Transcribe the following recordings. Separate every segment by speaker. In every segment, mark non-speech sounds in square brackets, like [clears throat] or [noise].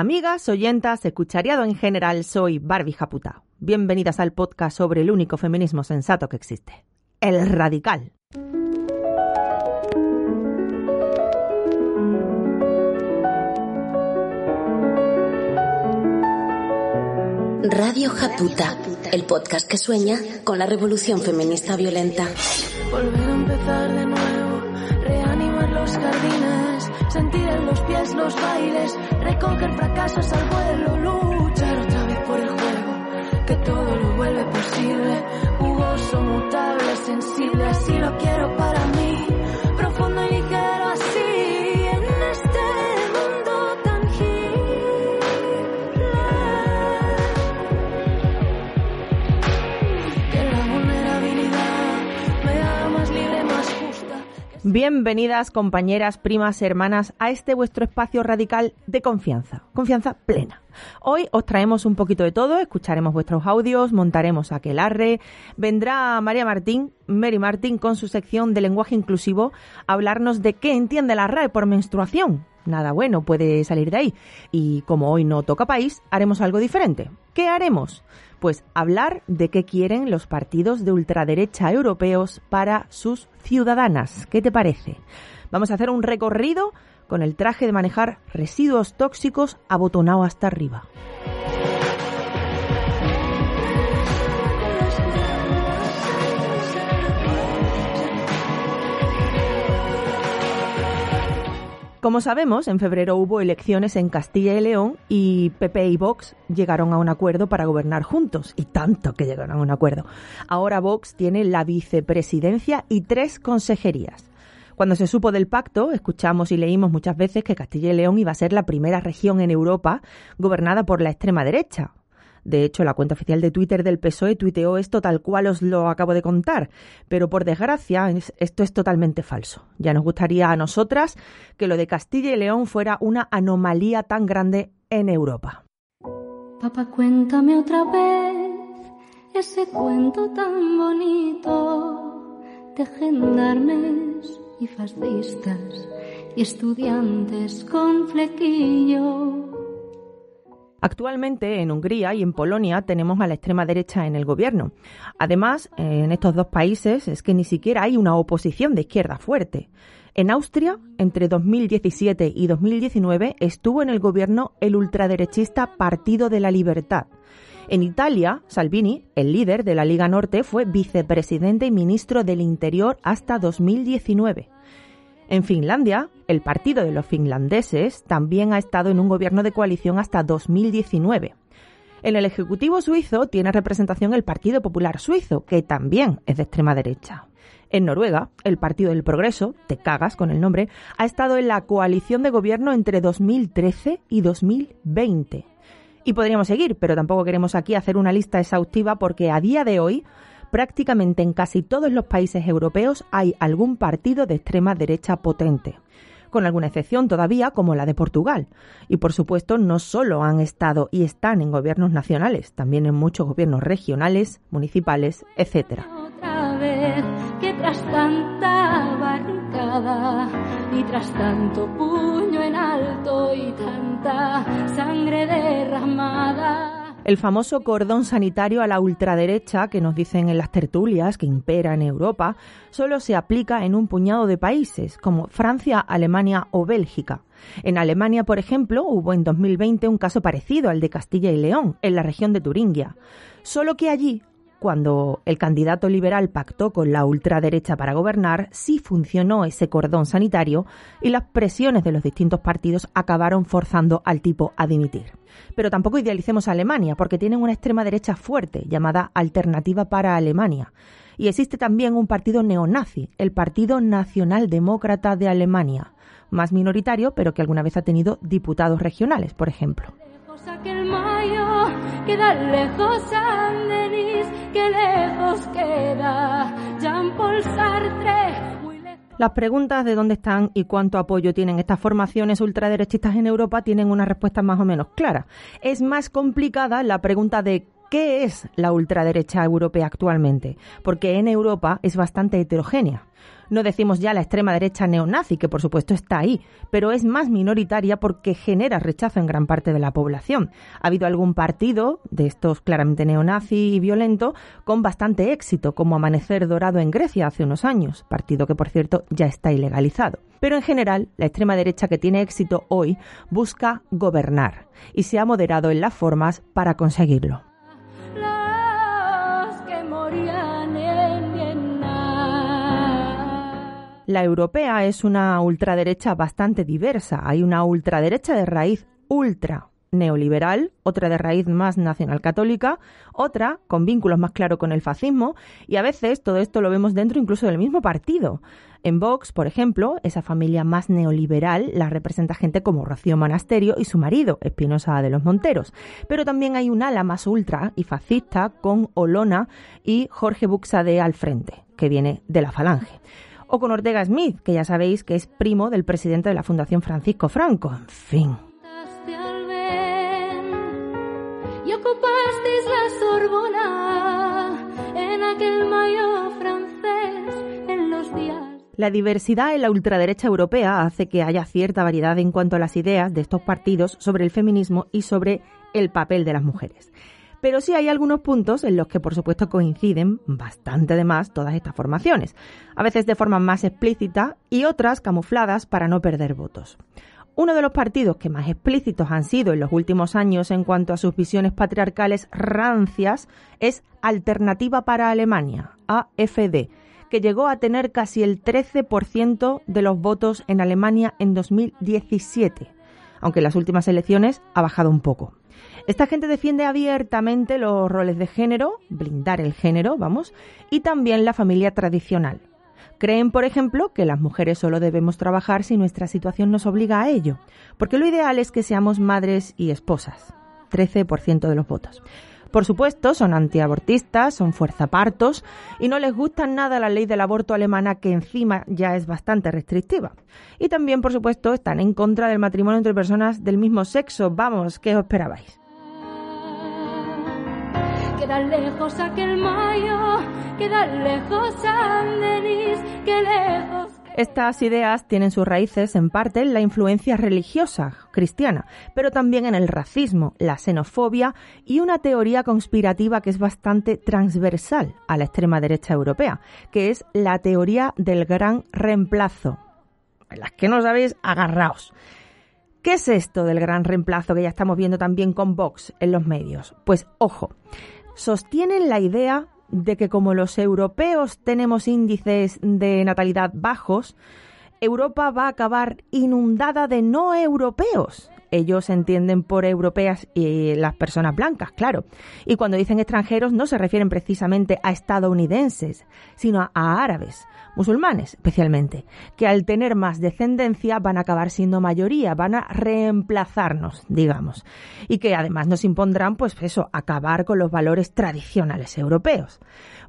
Speaker 1: Amigas, oyentas, escuchariado en general, soy Barbie Japuta. Bienvenidas al podcast sobre el único feminismo sensato que existe, el radical.
Speaker 2: Radio Japuta, el podcast que sueña con la revolución feminista violenta.
Speaker 3: Volver a empezar de nuevo, reanimar los jardines, sentir en los pies los bailes, recoger fracasos al vuelo, luchar otra vez por el juego, que todo lo vuelve posible, jugoso, mutable, sensible, así lo quiero para
Speaker 1: Bienvenidas, compañeras, primas, hermanas, a este vuestro espacio radical de confianza, confianza plena. Hoy os traemos un poquito de todo, escucharemos vuestros audios, montaremos aquelarre, vendrá María Martín, Mary Martín, con su sección de lenguaje inclusivo, a hablarnos de qué entiende la RAE por menstruación. Nada bueno puede salir de ahí. Y como hoy no toca país, haremos algo diferente. ¿Qué haremos? Pues hablar de qué quieren los partidos de ultraderecha europeos para sus ciudadanas. ¿Qué te parece? Vamos a hacer un recorrido con el traje de manejar residuos tóxicos abotonado hasta arriba. Como sabemos, en febrero hubo elecciones en Castilla y León y PP y Vox llegaron a un acuerdo para gobernar juntos. Y tanto que llegaron a un acuerdo. Ahora Vox tiene la vicepresidencia y tres consejerías. Cuando se supo del pacto, escuchamos y leímos muchas veces que Castilla y León iba a ser la primera región en Europa gobernada por la extrema derecha. De hecho, la cuenta oficial de Twitter del PSOE tuiteó esto tal cual os lo acabo de contar. Pero por desgracia, es- esto es totalmente falso. Ya nos gustaría a nosotras que lo de Castilla y León fuera una anomalía tan grande en Europa.
Speaker 3: Papá, cuéntame otra vez ese cuento tan bonito de gendarmes y fascistas y estudiantes con flequillo.
Speaker 1: Actualmente en Hungría y en Polonia tenemos a la extrema derecha en el gobierno. Además, en estos dos países es que ni siquiera hay una oposición de izquierda fuerte. En Austria, entre 2017 y 2019, estuvo en el gobierno el ultraderechista Partido de la Libertad. En Italia, Salvini, el líder de la Liga Norte, fue vicepresidente y ministro del Interior hasta 2019. En Finlandia, el Partido de los Finlandeses también ha estado en un gobierno de coalición hasta 2019. En el Ejecutivo suizo tiene representación el Partido Popular Suizo, que también es de extrema derecha. En Noruega, el Partido del Progreso, te cagas con el nombre, ha estado en la coalición de gobierno entre 2013 y 2020. Y podríamos seguir, pero tampoco queremos aquí hacer una lista exhaustiva porque a día de hoy prácticamente en casi todos los países europeos hay algún partido de extrema derecha potente, con alguna excepción todavía como la de Portugal. Y por supuesto no solo han estado y están en gobiernos nacionales, también en muchos gobiernos regionales, municipales, etcétera.
Speaker 3: Otra vez que tras tanta barricada y tras tanto puño en alto y tanta sangre derramada.
Speaker 1: El famoso cordón sanitario a la ultraderecha que nos dicen en las tertulias que impera en Europa solo se aplica en un puñado de países como Francia, Alemania o Bélgica. En Alemania, por ejemplo, hubo en 2020 un caso parecido al de Castilla y León, en la región de Turingia. Solo que allí, cuando el candidato liberal pactó con la ultraderecha para gobernar, sí funcionó ese cordón sanitario y las presiones de los distintos partidos acabaron forzando al tipo a dimitir. Pero tampoco idealicemos a Alemania, porque tienen una extrema derecha fuerte, llamada Alternativa para Alemania. Y existe también un partido neonazi, el Partido Nacional Demócrata de Alemania, más minoritario, pero que alguna vez ha tenido diputados regionales, por ejemplo.
Speaker 3: Queda lejos San Denis, que lejos queda Jean-Paul Sartre.
Speaker 1: Las preguntas de dónde están y cuánto apoyo tienen estas formaciones ultraderechistas en Europa tienen una respuesta más o menos clara. Es más complicada la pregunta de ¿Qué es la ultraderecha europea actualmente? Porque en Europa es bastante heterogénea. No decimos ya la extrema derecha neonazi, que por supuesto está ahí, pero es más minoritaria porque genera rechazo en gran parte de la población. Ha habido algún partido de estos claramente neonazi y violento con bastante éxito, como Amanecer Dorado en Grecia hace unos años, partido que por cierto ya está ilegalizado. Pero en general, la extrema derecha que tiene éxito hoy busca gobernar y se ha moderado en las formas para conseguirlo. La europea es una ultraderecha bastante diversa. Hay una ultraderecha de raíz ultra neoliberal, otra de raíz más nacional católica, otra con vínculos más claros con el fascismo y a veces todo esto lo vemos dentro incluso del mismo partido. En Vox, por ejemplo, esa familia más neoliberal la representa gente como Rocío Monasterio y su marido, Espinosa de los Monteros. Pero también hay un ala más ultra y fascista con Olona y Jorge Buxade al frente, que viene de la Falange o con Ortega Smith, que ya sabéis que es primo del presidente de la Fundación Francisco Franco. En fin. La diversidad en la ultraderecha europea hace que haya cierta variedad en cuanto a las ideas de estos partidos sobre el feminismo y sobre el papel de las mujeres. Pero sí hay algunos puntos en los que por supuesto coinciden bastante de más todas estas formaciones, a veces de forma más explícita y otras camufladas para no perder votos. Uno de los partidos que más explícitos han sido en los últimos años en cuanto a sus visiones patriarcales rancias es Alternativa para Alemania, AFD, que llegó a tener casi el 13% de los votos en Alemania en 2017, aunque en las últimas elecciones ha bajado un poco. Esta gente defiende abiertamente los roles de género, blindar el género, vamos, y también la familia tradicional. Creen, por ejemplo, que las mujeres solo debemos trabajar si nuestra situación nos obliga a ello, porque lo ideal es que seamos madres y esposas. 13% de los votos. Por supuesto, son antiabortistas, son fuerzapartos y no les gusta nada la ley del aborto alemana que encima ya es bastante restrictiva. Y también, por supuesto, están en contra del matrimonio entre personas del mismo sexo. Vamos, ¿qué os esperabais? Queda lejos aquel mayo, queda lejos San Denis, lejos. Estas ideas tienen sus raíces en parte en la influencia religiosa cristiana, pero también en el racismo, la xenofobia y una teoría conspirativa que es bastante transversal a la extrema derecha europea, que es la teoría del gran reemplazo. las que no sabéis, agarraos. ¿Qué es esto del gran reemplazo que ya estamos viendo también con Vox en los medios? Pues ojo, sostienen la idea de que como los europeos tenemos índices de natalidad bajos, Europa va a acabar inundada de no europeos. Ellos entienden por europeas y las personas blancas, claro. Y cuando dicen extranjeros no se refieren precisamente a estadounidenses, sino a árabes, musulmanes especialmente, que al tener más descendencia van a acabar siendo mayoría, van a reemplazarnos, digamos, y que además nos impondrán, pues eso, acabar con los valores tradicionales europeos.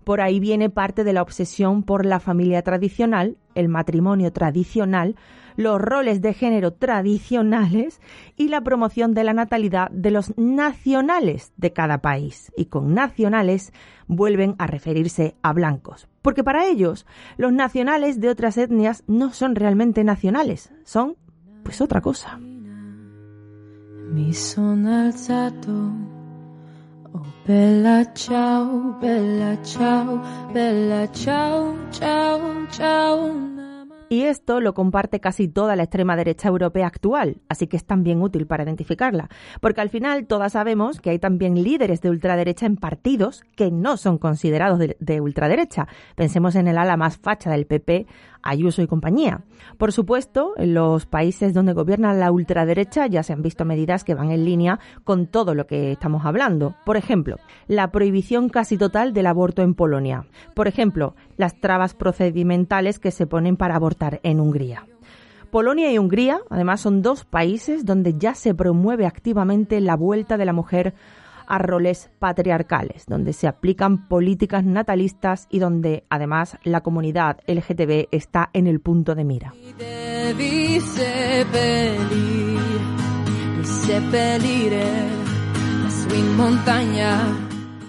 Speaker 1: Por ahí viene parte de la obsesión por la familia tradicional, el matrimonio tradicional, los roles de género tradicionales y la promoción de la natalidad de los nacionales de cada país. Y con nacionales vuelven a referirse a blancos. Porque para ellos, los nacionales de otras etnias no son realmente nacionales, son pues otra cosa. Oh, bella ciao, bella ciao, bella ciao, ciao, ciao. Y esto lo comparte casi toda la extrema derecha europea actual, así que es también útil para identificarla, porque al final todas sabemos que hay también líderes de ultraderecha en partidos que no son considerados de, ultraderecha. Pensemos en el ala más facha del PP, Ayuso y compañía. Por supuesto, en los países donde gobierna la ultraderecha ya se han visto medidas que van en línea con todo lo que estamos hablando. Por ejemplo, la prohibición casi total del aborto en Polonia. Por ejemplo, las trabas procedimentales que se ponen para abortar en Hungría. Polonia y Hungría, además, son dos países donde ya se promueve activamente la vuelta de la mujer a roles patriarcales, donde se aplican políticas natalistas y donde además la comunidad LGTB está en el punto de mira.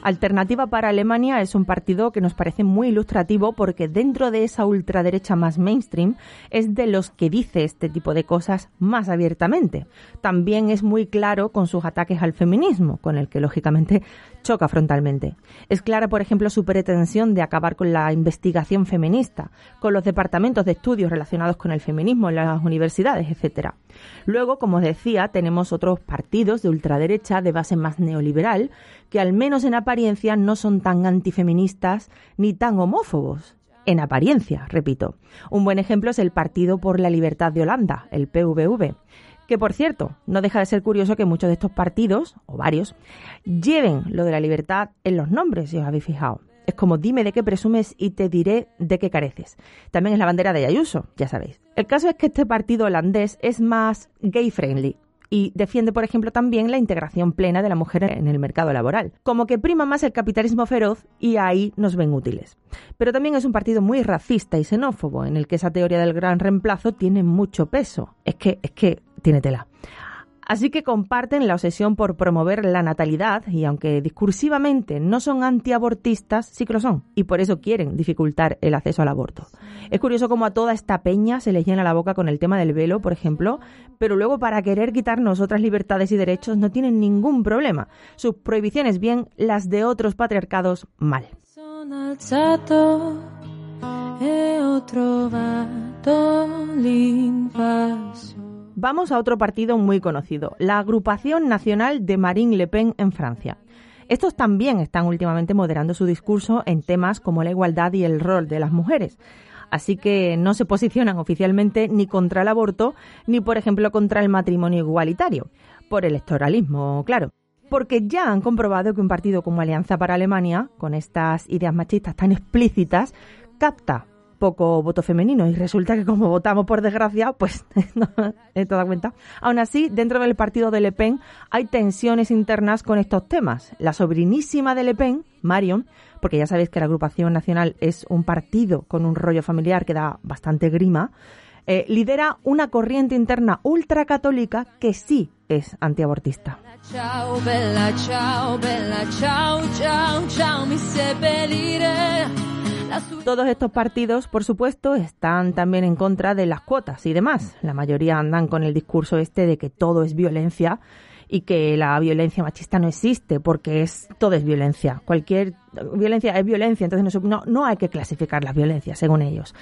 Speaker 1: Alternativa para Alemania es un partido que nos parece muy ilustrativo porque dentro de esa ultraderecha más mainstream es de los que dice este tipo de cosas más abiertamente. También es muy claro con sus ataques al feminismo, con el que lógicamente choca frontalmente. Es clara, por ejemplo, su pretensión de acabar con la investigación feminista, con los departamentos de estudios relacionados con el feminismo en las universidades, etc. Luego, como decía, tenemos otros partidos de ultraderecha de base más neoliberal que al menos en apariencia no son tan antifeministas ni tan homófobos. En apariencia, repito. Un buen ejemplo es el Partido por la Libertad de Holanda, el PVV, que por cierto, no deja de ser curioso que muchos de estos partidos, o varios, lleven lo de la libertad en los nombres, si os habéis fijado. Es como dime de qué presumes y te diré de qué careces. También es la bandera de Ayuso, ya sabéis. El caso es que este partido holandés es más gay friendly, y defiende, por ejemplo, también la integración plena de la mujer en el mercado laboral. Como que prima más el capitalismo feroz y ahí nos ven útiles. Pero también es un partido muy racista y xenófobo, en el que esa teoría del gran reemplazo tiene mucho peso. Es que, es que tiene tela. Así que comparten la obsesión por promover la natalidad y aunque discursivamente no son antiabortistas, sí que lo son y por eso quieren dificultar el acceso al aborto. Es curioso cómo a toda esta peña se les llena la boca con el tema del velo, por ejemplo, pero luego para querer quitarnos otras libertades y derechos no tienen ningún problema. Sus prohibiciones bien, las de otros patriarcados mal. Vamos a otro partido muy conocido, la Agrupación Nacional de Marine Le Pen en Francia. Estos también están últimamente moderando su discurso en temas como la igualdad y el rol de las mujeres. Así que no se posicionan oficialmente ni contra el aborto, ni por ejemplo contra el matrimonio igualitario, por electoralismo, claro. Porque ya han comprobado que un partido como Alianza para Alemania, con estas ideas machistas tan explícitas, capta poco voto femenino y resulta que como votamos por desgracia, pues [laughs] no he dado cuenta. Aún así, dentro del partido de Le Pen hay tensiones internas con estos temas. La sobrinísima de Le Pen, Marion, porque ya sabéis que la agrupación nacional es un partido con un rollo familiar que da bastante grima, eh, lidera una corriente interna ultracatólica que sí es antiabortista. Todos estos partidos, por supuesto, están también en contra de las cuotas y demás. La mayoría andan con el discurso este de que todo es violencia y que la violencia machista no existe porque es todo es violencia. Cualquier violencia es violencia, entonces no, no hay que clasificar las violencias según ellos,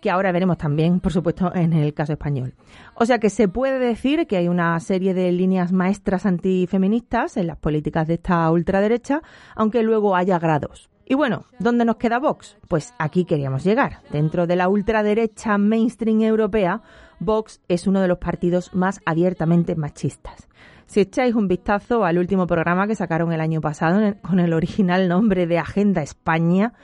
Speaker 1: que ahora veremos también, por supuesto, en el caso español. O sea que se puede decir que hay una serie de líneas maestras antifeministas en las políticas de esta ultraderecha, aunque luego haya grados. Y bueno, ¿dónde nos queda Vox? Pues aquí queríamos llegar. Dentro de la ultraderecha mainstream europea, Vox es uno de los partidos más abiertamente machistas. Si echáis un vistazo al último programa que sacaron el año pasado con el original nombre de Agenda España,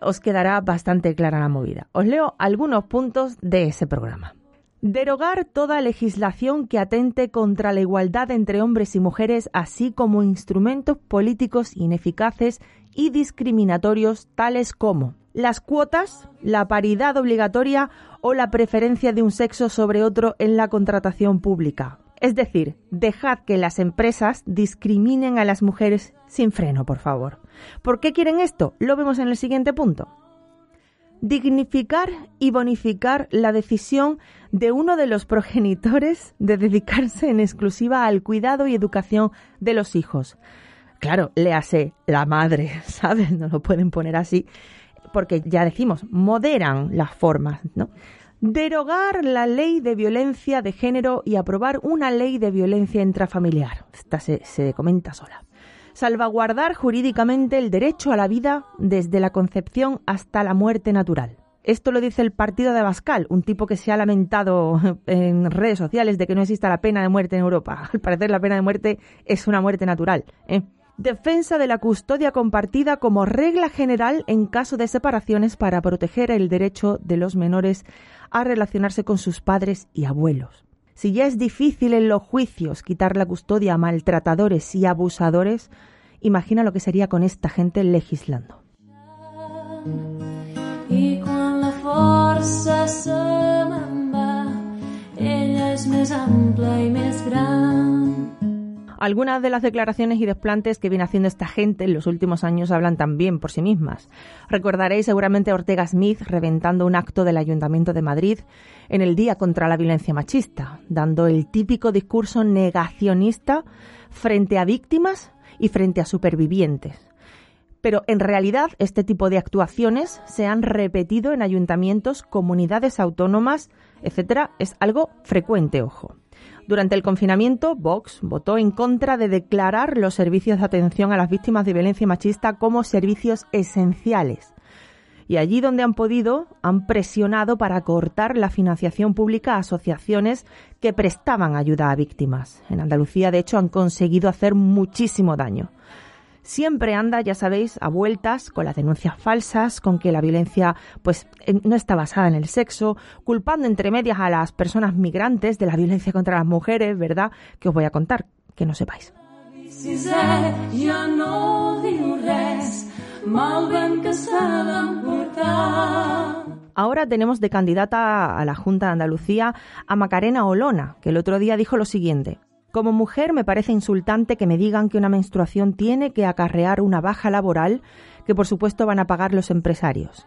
Speaker 1: os quedará bastante clara la movida. Os leo algunos puntos de ese programa. Derogar toda legislación que atente contra la igualdad entre hombres y mujeres, así como instrumentos políticos ineficaces y discriminatorios tales como las cuotas, la paridad obligatoria o la preferencia de un sexo sobre otro en la contratación pública. Es decir, dejad que las empresas discriminen a las mujeres sin freno, por favor. ¿Por qué quieren esto? Lo vemos en el siguiente punto dignificar y bonificar la decisión de uno de los progenitores de dedicarse en exclusiva al cuidado y educación de los hijos. Claro, le hace la madre, [laughs] ¿sabes? No lo pueden poner así, porque ya decimos, moderan las formas, ¿no? Derogar la ley de violencia de género y aprobar una ley de violencia intrafamiliar. Esta se, se comenta sola salvaguardar jurídicamente el derecho a la vida desde la concepción hasta la muerte natural. Esto lo dice el partido de Abascal, un tipo que se ha lamentado [laughs] en redes sociales de que no exista la pena de muerte en Europa. Al parecer la pena de muerte es una muerte natural. ¿eh? Defensa de la custodia compartida como regla general en caso de separaciones para proteger el derecho de los menores a relacionarse con sus padres y abuelos. Si ya es difícil en los juicios quitar la custodia a maltratadores y abusadores, imagina lo que sería con esta gente legislando. Algunas de las declaraciones y desplantes que viene haciendo esta gente en los últimos años hablan también por sí mismas. Recordaréis seguramente a Ortega Smith reventando un acto del Ayuntamiento de Madrid en el Día contra la Violencia Machista, dando el típico discurso negacionista frente a víctimas y frente a supervivientes. Pero en realidad este tipo de actuaciones se han repetido en ayuntamientos, comunidades autónomas, etcétera, es algo frecuente, ojo. Durante el confinamiento, Vox votó en contra de declarar los servicios de atención a las víctimas de violencia machista como servicios esenciales. Y allí donde han podido, han presionado para cortar la financiación pública a asociaciones que prestaban ayuda a víctimas. En Andalucía, de hecho, han conseguido hacer muchísimo daño siempre anda, ya sabéis, a vueltas con las denuncias falsas, con que la violencia pues no está basada en el sexo, culpando entre medias a las personas migrantes de la violencia contra las mujeres, ¿verdad? Que os voy a contar, que no sepáis. Ahora tenemos de candidata a la Junta de Andalucía a Macarena Olona, que el otro día dijo lo siguiente. Como mujer me parece insultante que me digan que una menstruación tiene que acarrear una baja laboral que por supuesto van a pagar los empresarios.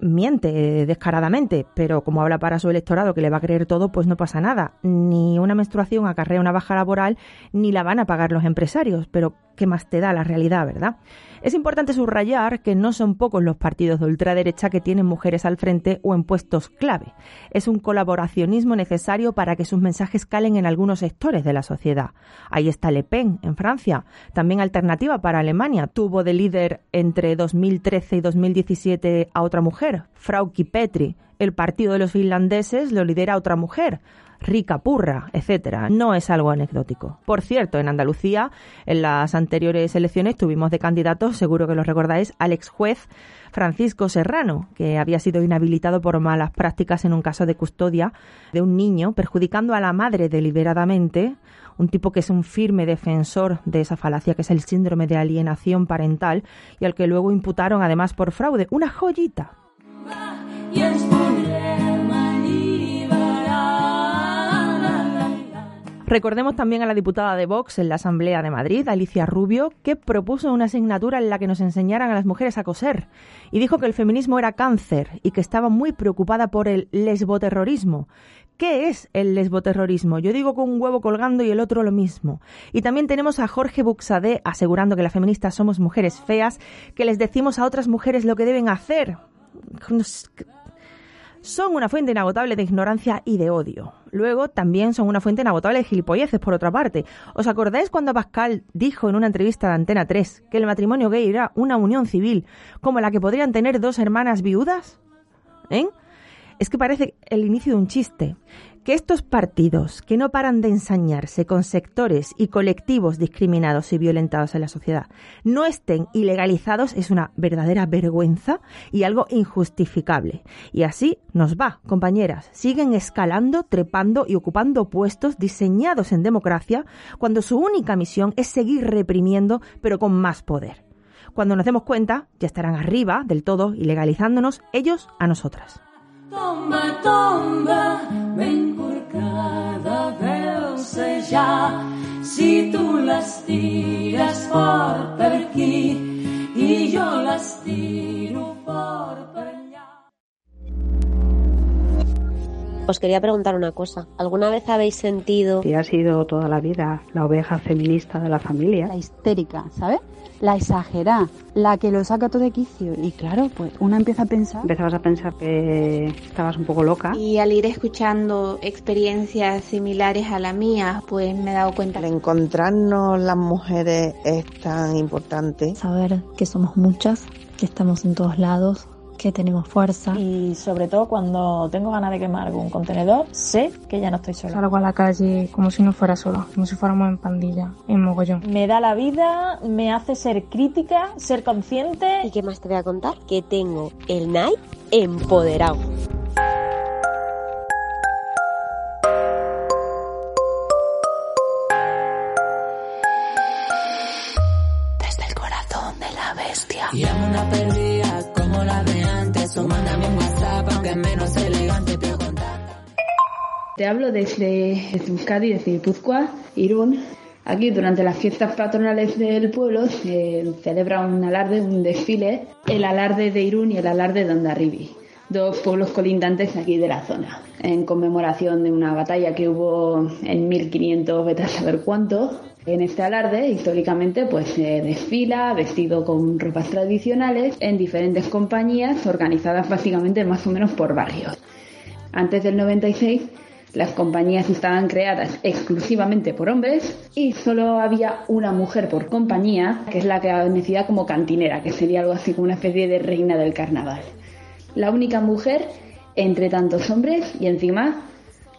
Speaker 1: Miente descaradamente, pero como habla para su electorado que le va a creer todo, pues no pasa nada. Ni una menstruación acarrea una baja laboral, ni la van a pagar los empresarios, pero ¿qué más te da la realidad, verdad? Es importante subrayar que no son pocos los partidos de ultraderecha que tienen mujeres al frente o en puestos clave. Es un colaboracionismo necesario para que sus mensajes calen en algunos sectores de la sociedad. Ahí está Le Pen, en Francia. También alternativa para Alemania. Tuvo de líder entre 2013 y 2017 a otra mujer, Frauke Petri. El partido de los finlandeses lo lidera otra mujer, rica purra, etcétera. No es algo anecdótico. Por cierto, en Andalucía, en las anteriores elecciones tuvimos de candidatos, seguro que lo recordáis, al ex juez Francisco Serrano, que había sido inhabilitado por malas prácticas en un caso de custodia de un niño, perjudicando a la madre deliberadamente, un tipo que es un firme defensor de esa falacia que es el síndrome de alienación parental y al que luego imputaron además por fraude. Una joyita. Recordemos también a la diputada de Vox en la Asamblea de Madrid, Alicia Rubio, que propuso una asignatura en la que nos enseñaran a las mujeres a coser y dijo que el feminismo era cáncer y que estaba muy preocupada por el lesboterrorismo. ¿Qué es el lesboterrorismo? Yo digo con un huevo colgando y el otro lo mismo. Y también tenemos a Jorge Buxadé asegurando que las feministas somos mujeres feas, que les decimos a otras mujeres lo que deben hacer son una fuente inagotable de ignorancia y de odio. Luego también son una fuente inagotable de gilipolleces, por otra parte. ¿Os acordáis cuando Pascal dijo en una entrevista de Antena 3 que el matrimonio gay era una unión civil como la que podrían tener dos hermanas viudas? ¿Eh? Es que parece el inicio de un chiste que estos partidos que no paran de ensañarse con sectores y colectivos discriminados y violentados en la sociedad no estén ilegalizados es una verdadera vergüenza y algo injustificable. Y así nos va, compañeras. Siguen escalando, trepando y ocupando puestos diseñados en democracia cuando su única misión es seguir reprimiendo pero con más poder. Cuando nos demos cuenta, ya estarán arriba del todo, ilegalizándonos ellos a nosotras. Tomba, tomba, ben corcada deu ser ja si tu les tires fort per aquí i jo les tiro fort per allà.
Speaker 4: Os quería preguntar una cosa. ¿Alguna vez habéis sentido...
Speaker 5: Que ha sido toda la vida la oveja feminista de la familia.
Speaker 6: La histérica, ¿sabes? la exagera, la que lo saca todo de quicio. Y claro, pues una empieza a pensar.
Speaker 5: Empezabas a pensar que estabas un poco loca.
Speaker 7: Y al ir escuchando experiencias similares a la mía, pues me he dado cuenta.
Speaker 8: de encontrarnos las mujeres es tan importante.
Speaker 9: Saber que somos muchas, que estamos en todos lados, que tenemos fuerza.
Speaker 10: Y sobre todo cuando tengo ganas de quemar algún contenedor, sé que ya no estoy sola.
Speaker 11: Salgo a la calle como si no fuera sola, como si fuéramos en pandilla, en mogollón.
Speaker 10: Me da la vida, me hace ser crítica, ser consciente.
Speaker 4: ¿Y qué más te voy a contar? Que tengo el Nike empoderado.
Speaker 2: Desde el corazón de la bestia.
Speaker 12: Y una la de menos elegante,
Speaker 13: Te hablo desde, desde Guipúzcoa, Irún. Aquí, durante las fiestas patronales del pueblo, se celebra un alarde, un desfile, el alarde de Irún y el alarde de Ondarribi, dos pueblos colindantes aquí de la zona, en conmemoración de una batalla que hubo en 1500, vete a saber cuánto. En este alarde, históricamente, pues se desfila vestido con ropas tradicionales en diferentes compañías organizadas básicamente más o menos por barrios. Antes del 96 las compañías estaban creadas exclusivamente por hombres y solo había una mujer por compañía, que es la que conocida como cantinera, que sería algo así como una especie de reina del carnaval. La única mujer entre tantos hombres y encima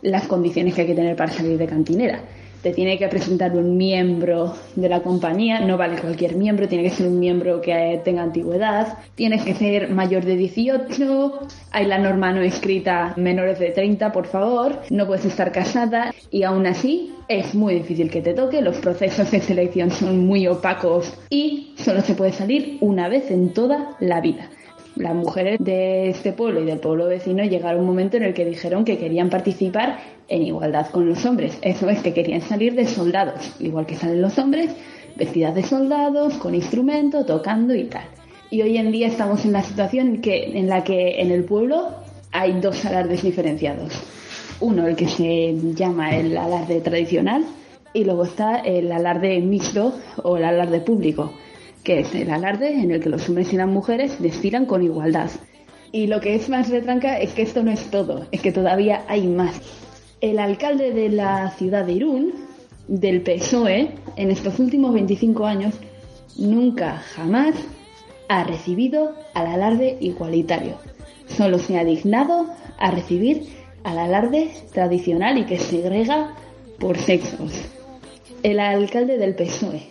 Speaker 13: las condiciones que hay que tener para salir de cantinera. Te tiene que presentar un miembro de la compañía, no vale cualquier miembro, tiene que ser un miembro que tenga antigüedad, tienes que ser mayor de 18, hay la norma no escrita menores de 30, por favor, no puedes estar casada y aún así es muy difícil que te toque, los procesos de selección son muy opacos y solo se puede salir una vez en toda la vida las mujeres de este pueblo y del pueblo vecino llegaron a un momento en el que dijeron que querían participar en igualdad con los hombres. Eso es que querían salir de soldados, igual que salen los hombres, vestidas de soldados, con instrumento, tocando y tal. Y hoy en día estamos en la situación en la que en el pueblo hay dos alardes diferenciados. Uno, el que se llama el alarde tradicional, y luego está el alarde mixto o el alarde público que es el alarde en el que los hombres y las mujeres desfilan con igualdad. Y lo que es más retranca es que esto no es todo, es que todavía hay más. El alcalde de la ciudad de Irún, del PSOE, en estos últimos 25 años, nunca jamás ha recibido al alarde igualitario. Solo se ha dignado a recibir al alarde tradicional y que segrega por sexos. El alcalde del PSOE,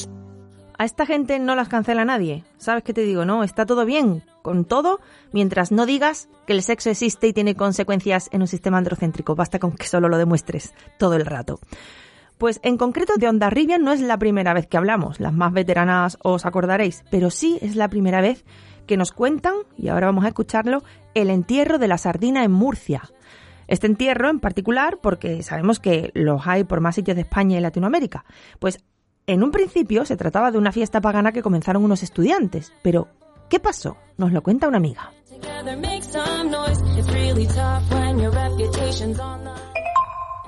Speaker 14: A
Speaker 1: esta gente no las cancela nadie. ¿Sabes qué te digo? No, está todo bien con todo mientras no digas que el sexo existe y tiene consecuencias en un sistema androcéntrico. Basta con que solo lo demuestres todo el rato. Pues en concreto de Ondarribia no es la primera vez que hablamos, las más veteranas os acordaréis, pero sí es la primera vez que nos cuentan, y ahora vamos a escucharlo, el entierro de la sardina en Murcia. Este entierro en particular porque sabemos que los hay por más sitios de España y Latinoamérica. Pues en un principio se trataba de una fiesta pagana que comenzaron unos estudiantes, pero ¿qué pasó? Nos lo cuenta una amiga.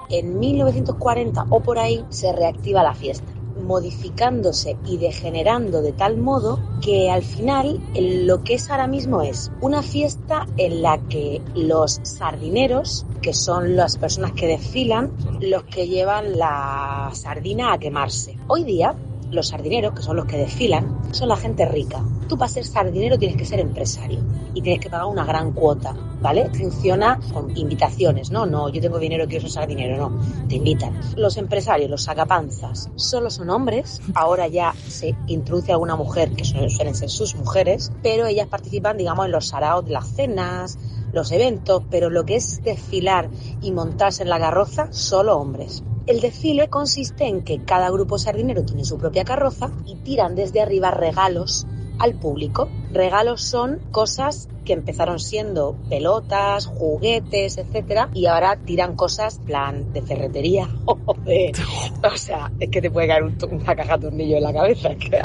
Speaker 15: En 1940 o por ahí se reactiva la fiesta modificándose y degenerando de tal modo que al final lo que es ahora mismo es una fiesta en la que los sardineros, que son las personas que desfilan, los que llevan la sardina a quemarse. Hoy día los sardineros, que son los que desfilan, son la gente rica. Tú para ser sardinero tienes que ser empresario y tienes que pagar una gran cuota, ¿vale? Funciona con invitaciones, ¿no? No, yo tengo dinero, quiero ser sardinero, no. Te invitan. Los empresarios, los sacapanzas, solo son hombres. Ahora ya se introduce alguna mujer, que suelen ser sus mujeres, pero ellas participan, digamos, en los saraos las cenas, los eventos, pero lo que es desfilar y montarse en la carroza, solo hombres. El desfile consiste en que cada grupo sardinero tiene su propia carroza y tiran desde arriba regalos al público. Regalos son cosas que empezaron siendo pelotas, juguetes, etcétera, y ahora tiran cosas plan de ferretería [laughs] o de, [laughs] o sea, es que te puede caer una caja de tornillo en la cabeza, [laughs] que,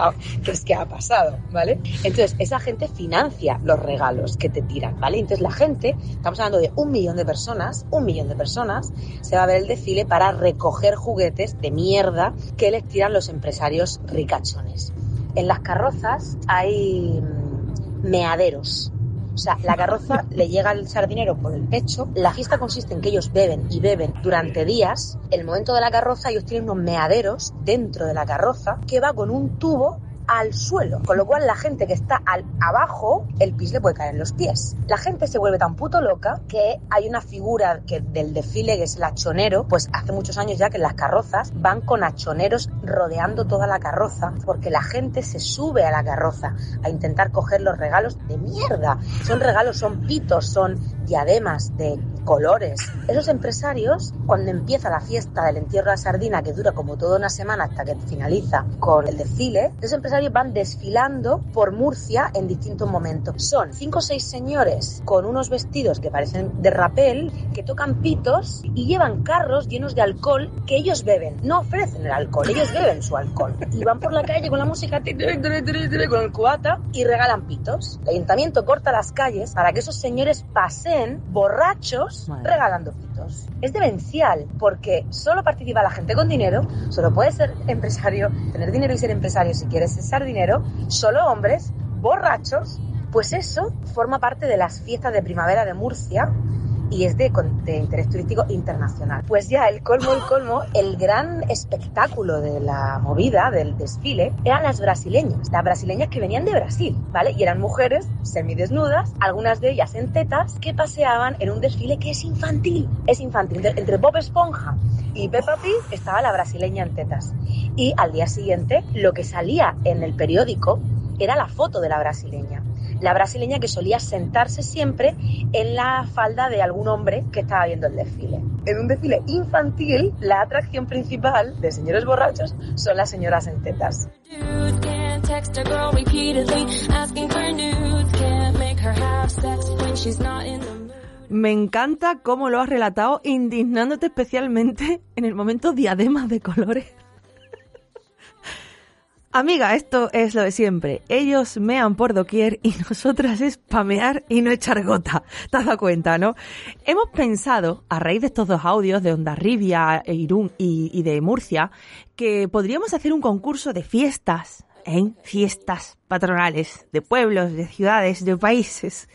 Speaker 15: es que ha pasado, ¿vale? Entonces, esa gente financia los regalos que te tiran, ¿vale? Entonces, la gente, estamos hablando de un millón de personas, un millón de personas, se va a ver el desfile para recoger juguetes de mierda que les tiran los empresarios ricachones. En las carrozas hay mm, meaderos. O sea, la carroza [laughs] le llega al sardinero por el pecho. La fiesta consiste en que ellos beben y beben durante días. El momento de la carroza ellos tienen unos meaderos dentro de la carroza que va con un tubo al suelo, con lo cual la gente que está al, abajo, el pis le puede caer en los pies. La gente se vuelve tan puto loca que hay una figura que del desfile que es el achonero, pues hace muchos años ya que las carrozas van con achoneros rodeando toda la carroza porque la gente se sube a la carroza a intentar coger los regalos de mierda. Son regalos, son pitos, son diademas de colores. Esos empresarios, cuando empieza la fiesta del entierro de la sardina, que dura como toda una semana hasta que finaliza con el desfile, esos empresarios van desfilando por Murcia en distintos momentos. Son cinco o seis señores con unos vestidos que parecen de rapel, que tocan pitos y llevan carros llenos de alcohol que ellos beben. No ofrecen el alcohol, ellos beben su alcohol. Y van por la calle con la música, con el cubata y regalan pitos. El ayuntamiento corta las calles para que esos señores pasen borrachos regalando pitos. Es demencial porque solo participa la gente con dinero, solo puede ser empresario, tener dinero y ser empresario si quieres ser dinero, solo hombres, borrachos, pues eso forma parte de las fiestas de primavera de Murcia y es de, de, interés turístico internacional. Pues ya el colmo, el colmo, el gran espectáculo de la movida, del desfile, eran las brasileñas, las brasileñas que venían de Brasil, ¿vale? Y eran mujeres semidesnudas, algunas de ellas en tetas, que paseaban en un desfile que es infantil, es infantil. Entre Bob Esponja y Peppa Pig estaba la brasileña en tetas. Y al día siguiente, lo que salía en el periódico era la foto de la brasileña la brasileña que solía sentarse siempre en la falda de algún hombre que estaba viendo el desfile. En un desfile infantil, la atracción principal de señores borrachos son las señoras en tetas.
Speaker 1: Me encanta cómo lo has relatado, indignándote especialmente en el momento diademas de colores. Amiga, esto es lo de siempre. Ellos mean por doquier y [laughs] nosotras es pamear y no echar gota. ¿Te has dado cuenta, no? Hemos pensado, a raíz de estos dos audios de Ondarribia, Irún y, y de Murcia, que podríamos hacer un concurso de fiestas, ¿eh? Fiestas patronales de pueblos, de ciudades, de países,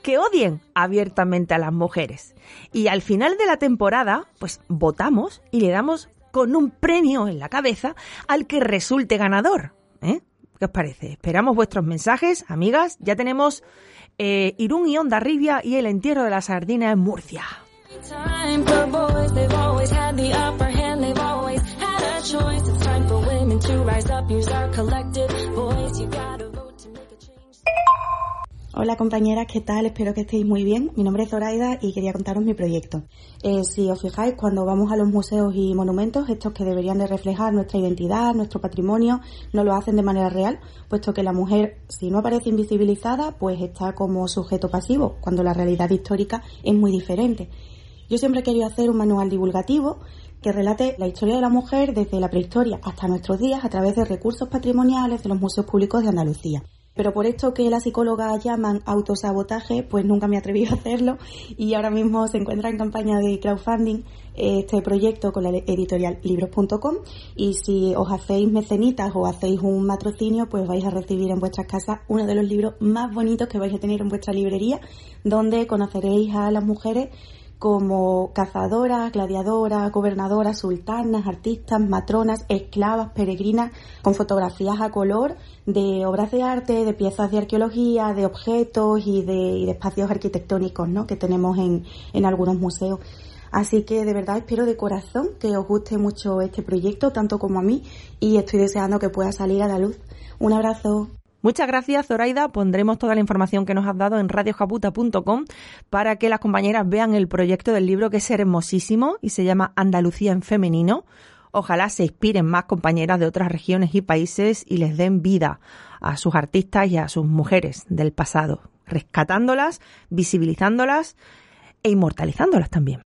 Speaker 1: que odien abiertamente a las mujeres. Y al final de la temporada, pues votamos y le damos con un premio en la cabeza al que resulte ganador. ¿eh? ¿Qué os parece? Esperamos vuestros mensajes, amigas. Ya tenemos eh, Irún y Onda Ribia y el entierro de la sardina en Murcia.
Speaker 16: Hola compañeras, ¿qué tal? Espero que estéis muy bien. Mi nombre es Zoraida y quería contaros mi proyecto. Eh, si os fijáis, cuando vamos a los museos y monumentos, estos que deberían de reflejar nuestra identidad, nuestro patrimonio, no lo hacen de manera real, puesto que la mujer, si no aparece invisibilizada, pues está como sujeto pasivo, cuando la realidad histórica es muy diferente. Yo siempre he querido hacer un manual divulgativo que relate la historia de la mujer desde la prehistoria hasta nuestros días a través de recursos patrimoniales de los museos públicos de Andalucía. Pero por esto que las psicólogas llaman autosabotaje, pues nunca me atreví a hacerlo. Y ahora mismo se encuentra en campaña de crowdfunding este proyecto con la editorial libros.com y si os hacéis mecenitas o hacéis un matrocinio, pues vais a recibir en vuestras casas uno de los libros más bonitos que vais a tener en vuestra librería, donde conoceréis a las mujeres como cazadoras, gladiadoras, gobernadoras, sultanas, artistas, matronas, esclavas, peregrinas, con fotografías a color de obras de arte, de piezas de arqueología, de objetos y de, espacios arquitectónicos ¿no? que tenemos en, en algunos museos. Así que de verdad espero de corazón que os guste mucho este proyecto, tanto como a mí, y estoy deseando que pueda salir a la luz. Un abrazo.
Speaker 1: Muchas gracias, Zoraida. Pondremos toda la información que nos has dado en radiojaputa.com para que las compañeras vean el proyecto del libro que es hermosísimo y se llama Andalucía en femenino. Ojalá se inspiren más compañeras de otras regiones y países y les den vida a sus artistas y a sus mujeres del pasado, rescatándolas, visibilizándolas e inmortalizándolas también.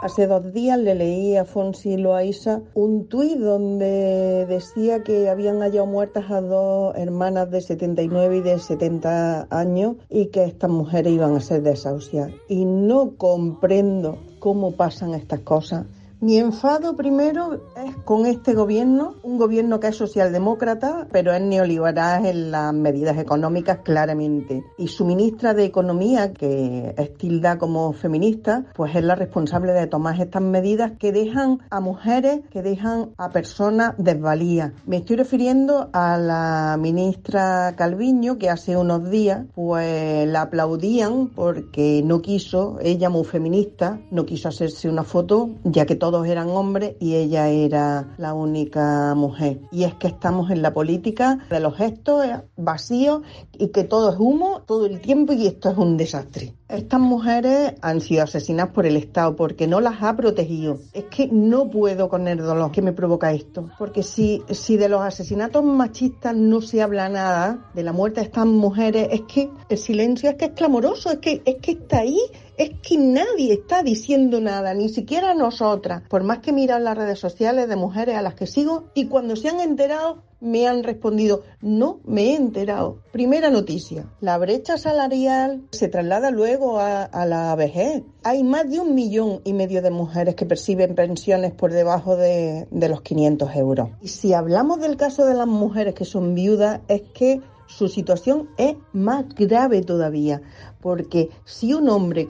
Speaker 17: Hace dos días le leí a Fonsi Loaiza un tuit donde decía que habían hallado muertas a dos hermanas de 79 y de 70 años y que estas mujeres iban a ser desahuciadas. Y no comprendo cómo pasan estas cosas Mi enfado primero es con este gobierno, un gobierno que es socialdemócrata, pero es neoliberal en las medidas económicas claramente. Y su ministra de Economía, que es tilda como feminista, pues es la responsable de tomar estas medidas que dejan a mujeres, que dejan a personas desvalías. Me estoy refiriendo a la ministra Calviño, que hace unos días pues la aplaudían porque no quiso, ella muy feminista, no quiso hacerse una foto, ya que todos eran hombres y ella era la única mujer. Y es que estamos en la política de los gestos vacíos y que todo es humo todo el tiempo y esto es un desastre. Estas mujeres han sido asesinadas por el Estado porque no las ha protegido. Es que no puedo con el dolor que me provoca esto. Porque si, si de los asesinatos machistas no se habla nada, de la muerte de estas mujeres, es que el silencio es que es clamoroso, es que, es que está ahí es que nadie está diciendo nada, ni siquiera nosotras, por más que miran las redes sociales de mujeres a las que sigo y cuando se han enterado me han respondido, no me he enterado. Primera noticia, la brecha salarial se traslada luego a, la vejez. Hay más de un millón y medio de mujeres que perciben pensiones por debajo de, de los 500 euros. Y si hablamos del caso de las mujeres que son viudas, es que su situación es más grave todavía, porque si un hombre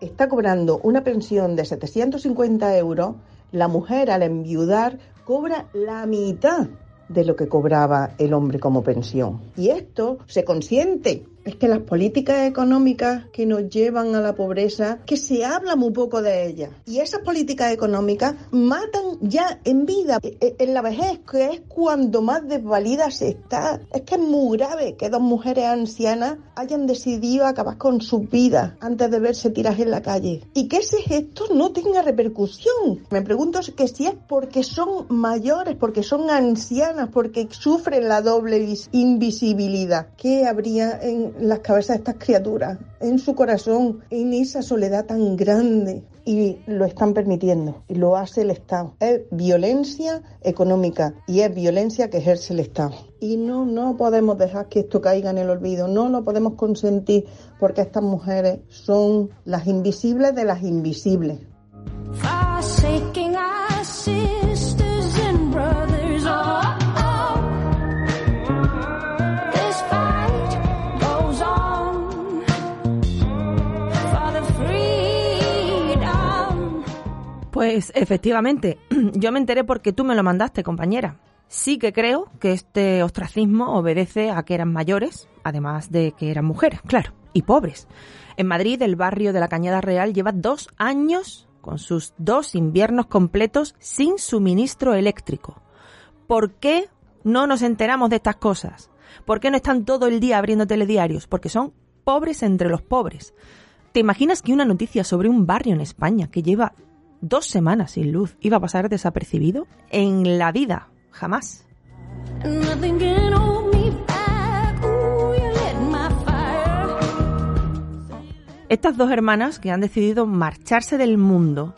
Speaker 17: está cobrando una pensión de 750 euros, la mujer al enviudar cobra la mitad de lo que cobraba el hombre como pensión. Y esto se consiente es que las políticas económicas que nos llevan a la pobreza, que se habla muy poco de ellas. Y esas políticas económicas matan ya en vida, e, e, en la vejez, que es cuando más desvalida se está. Es que es muy grave que dos mujeres ancianas hayan decidido acabar con su vida antes de verse tiras en la calle. Y que ese gesto no tenga repercusión. Me pregunto que si es porque son mayores, porque son ancianas, porque sufren la doble invisibilidad. ¿Qué habría en las cabezas de estas criaturas, en su corazón, en esa soledad tan grande. Y lo están permitiendo, y lo hace el Estado. Es violencia económica y es violencia que ejerce el Estado. Y no, no podemos dejar que esto caiga en el olvido, no lo podemos consentir porque estas mujeres son las invisibles de las invisibles.
Speaker 1: Pues efectivamente, [clears throat] yo me enteré porque tú me lo mandaste, compañera. Sí que creo que este ostracismo obedece a que eran mayores, además de que eran mujeres, claro, y pobres. En Madrid, el barrio de la Cañada Real lleva dos años con sus dos inviernos completos sin suministro eléctrico. ¿Por qué no nos enteramos de estas cosas? ¿Por qué no están todo el día abriendo telediarios? Porque son pobres entre los pobres. ¿Te imaginas que una noticia sobre un barrio en España que lleva dos semanas sin luz iba a pasar desapercibido? En la vida, jamás. Estas dos hermanas que han decidido marcharse del mundo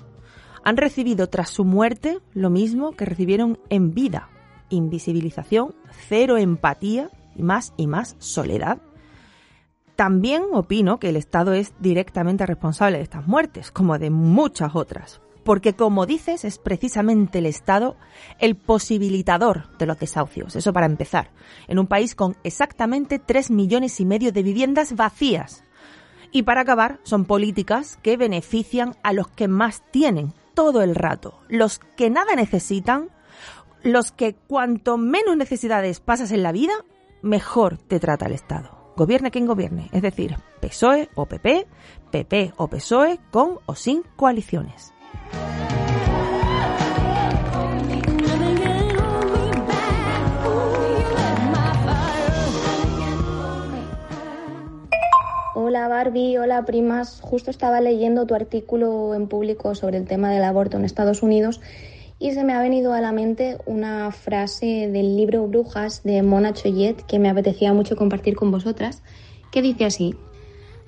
Speaker 1: han recibido tras su muerte lo mismo que recibieron en vida. Invisibilización, cero empatía y más y más soledad. También opino que el Estado es directamente responsable de estas muertes, como de muchas otras, porque como dices, es precisamente el Estado el posibilitador de los desahucios. Eso para empezar. En un país con exactamente 3 millones y medio de viviendas vacías. Y para acabar, son políticas que benefician a los que más tienen todo el rato. Los que nada necesitan, los que cuanto menos necesidades pasas en la vida, mejor te trata el Estado. Gobierne quien gobierne, es decir, PSOE o PP, PP o PSOE, con o sin coaliciones.
Speaker 18: Hola Barbie, hola primas. Justo estaba leyendo tu artículo en público sobre el tema del aborto en Estados Unidos y se me ha venido a la mente una frase del libro Brujas de Mona Choyet que me apetecía mucho compartir con vosotras, que dice así: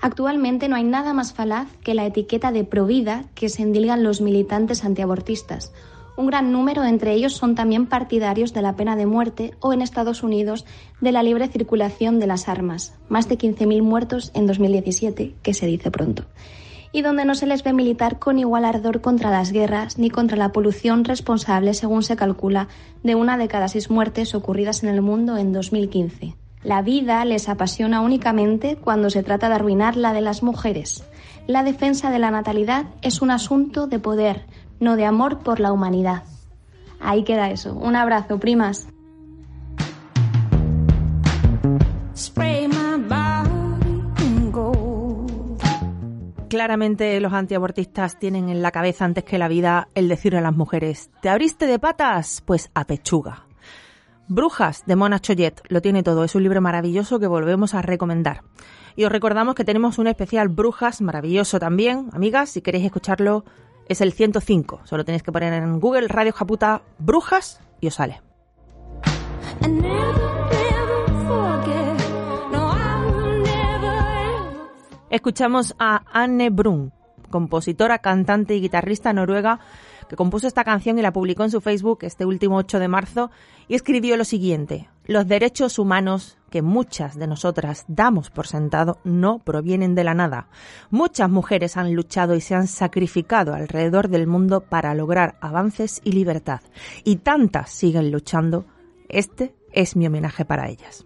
Speaker 18: Actualmente no hay nada más falaz que la etiqueta de provida que se endilgan los militantes antiabortistas. Un gran número entre ellos son también partidarios de la pena de muerte o en Estados Unidos de la libre circulación de las armas. Más de 15.000 muertos en 2017, que se dice pronto. y donde no se les ve militar con igual ardor contra las guerras ni contra la polución responsable, según se calcula, de una de cada seis muertes ocurridas en el mundo en 2015. La vida les apasiona únicamente cuando se trata de arruinar la de las mujeres. La defensa de la natalidad es un asunto de poder, no de amor por la humanidad. Ahí queda eso. Un abrazo, primas.
Speaker 19: Claramente los antiabortistas tienen en la cabeza antes que la vida el decirle a las mujeres, ¿te abriste de patas? Pues a pechuga. Brujas de Mona Choyet. Lo tiene todo, es un libro maravilloso que volvemos a recomendar. Y os recordamos que tenemos un especial Brujas maravilloso también, amigas, si queréis escucharlo es el 105, solo tenéis que poner en Google Radio Japuta Brujas y os sale. Escuchamos a Anne Brun, compositora, cantante y guitarrista noruega que compuso esta canción y la publicó en su Facebook este último 8 de marzo y escribió lo siguiente. Los derechos humanos que muchas de nosotras damos por sentado no provienen de la nada. Muchas mujeres han luchado y se han sacrificado alrededor del mundo para lograr avances y libertad. Y tantas siguen luchando. Este es mi homenaje para ellas.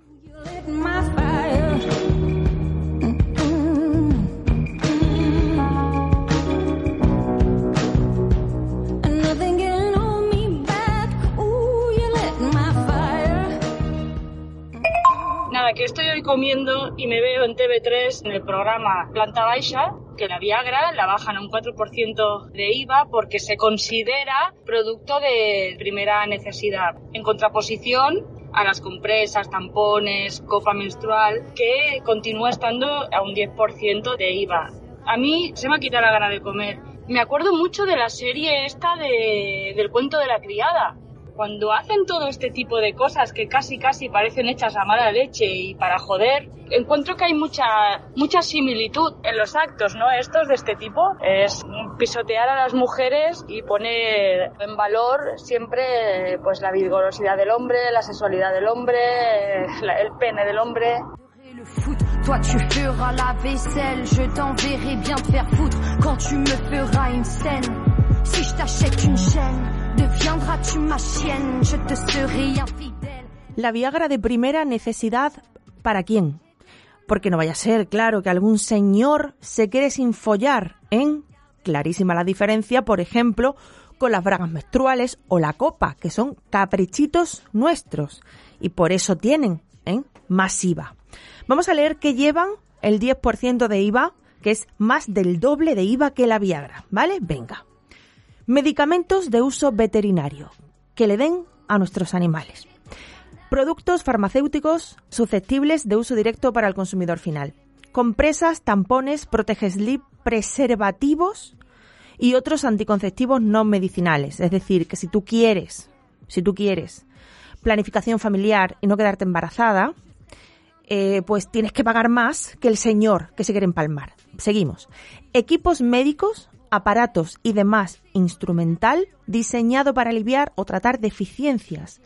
Speaker 1: Que estoy hoy comiendo y me veo en TV3 en el programa Planta Baixa que la Viagra la bajan a un 4% de IVA porque se considera producto de primera necesidad, en contraposición a las compresas, tampones, copa menstrual, que continúa estando a un 10% de IVA. A mí se me ha quitado la gana de comer. Me acuerdo mucho de la serie esta de, del cuento de la criada, cuando hacen todo este tipo de cosas que casi casi parecen hechas a mala leche y para joder, encuentro que hay mucha mucha similitud en los actos, ¿no? Estos de este tipo es pisotear a las mujeres y poner en valor siempre pues la vigorosidad del hombre, la sexualidad del hombre, el pene del hombre. Toi tu feras la vaisselle, je t'enverrai bien te faire foutre quand tu me feras une scène. Si je t'achète une chaîne. La Viagra de primera necesidad, ¿para quién? Porque no vaya a ser, claro, que algún señor se quede sin follar, ¿eh? Clarísima la diferencia, por ejemplo, con las bragas menstruales o la copa, que son caprichitos nuestros. Y por eso tienen, ¿eh? Más IVA. Vamos a leer que llevan el 10% de IVA, que es más del doble de IVA que la Viagra, ¿vale? Venga. Medicamentos de uso veterinario que le den a nuestros animales. Productos farmacéuticos susceptibles de uso directo para el consumidor final. Compresas, tampones, protegeslip, preservativos y otros anticonceptivos no medicinales. Es decir, que si tú quieres, si tú quieres planificación familiar y no quedarte embarazada, eh, pues tienes que pagar más que el señor que se quiere empalmar. Seguimos. Equipos médicos aparatos y demás instrumental diseñado para aliviar o tratar deficiencias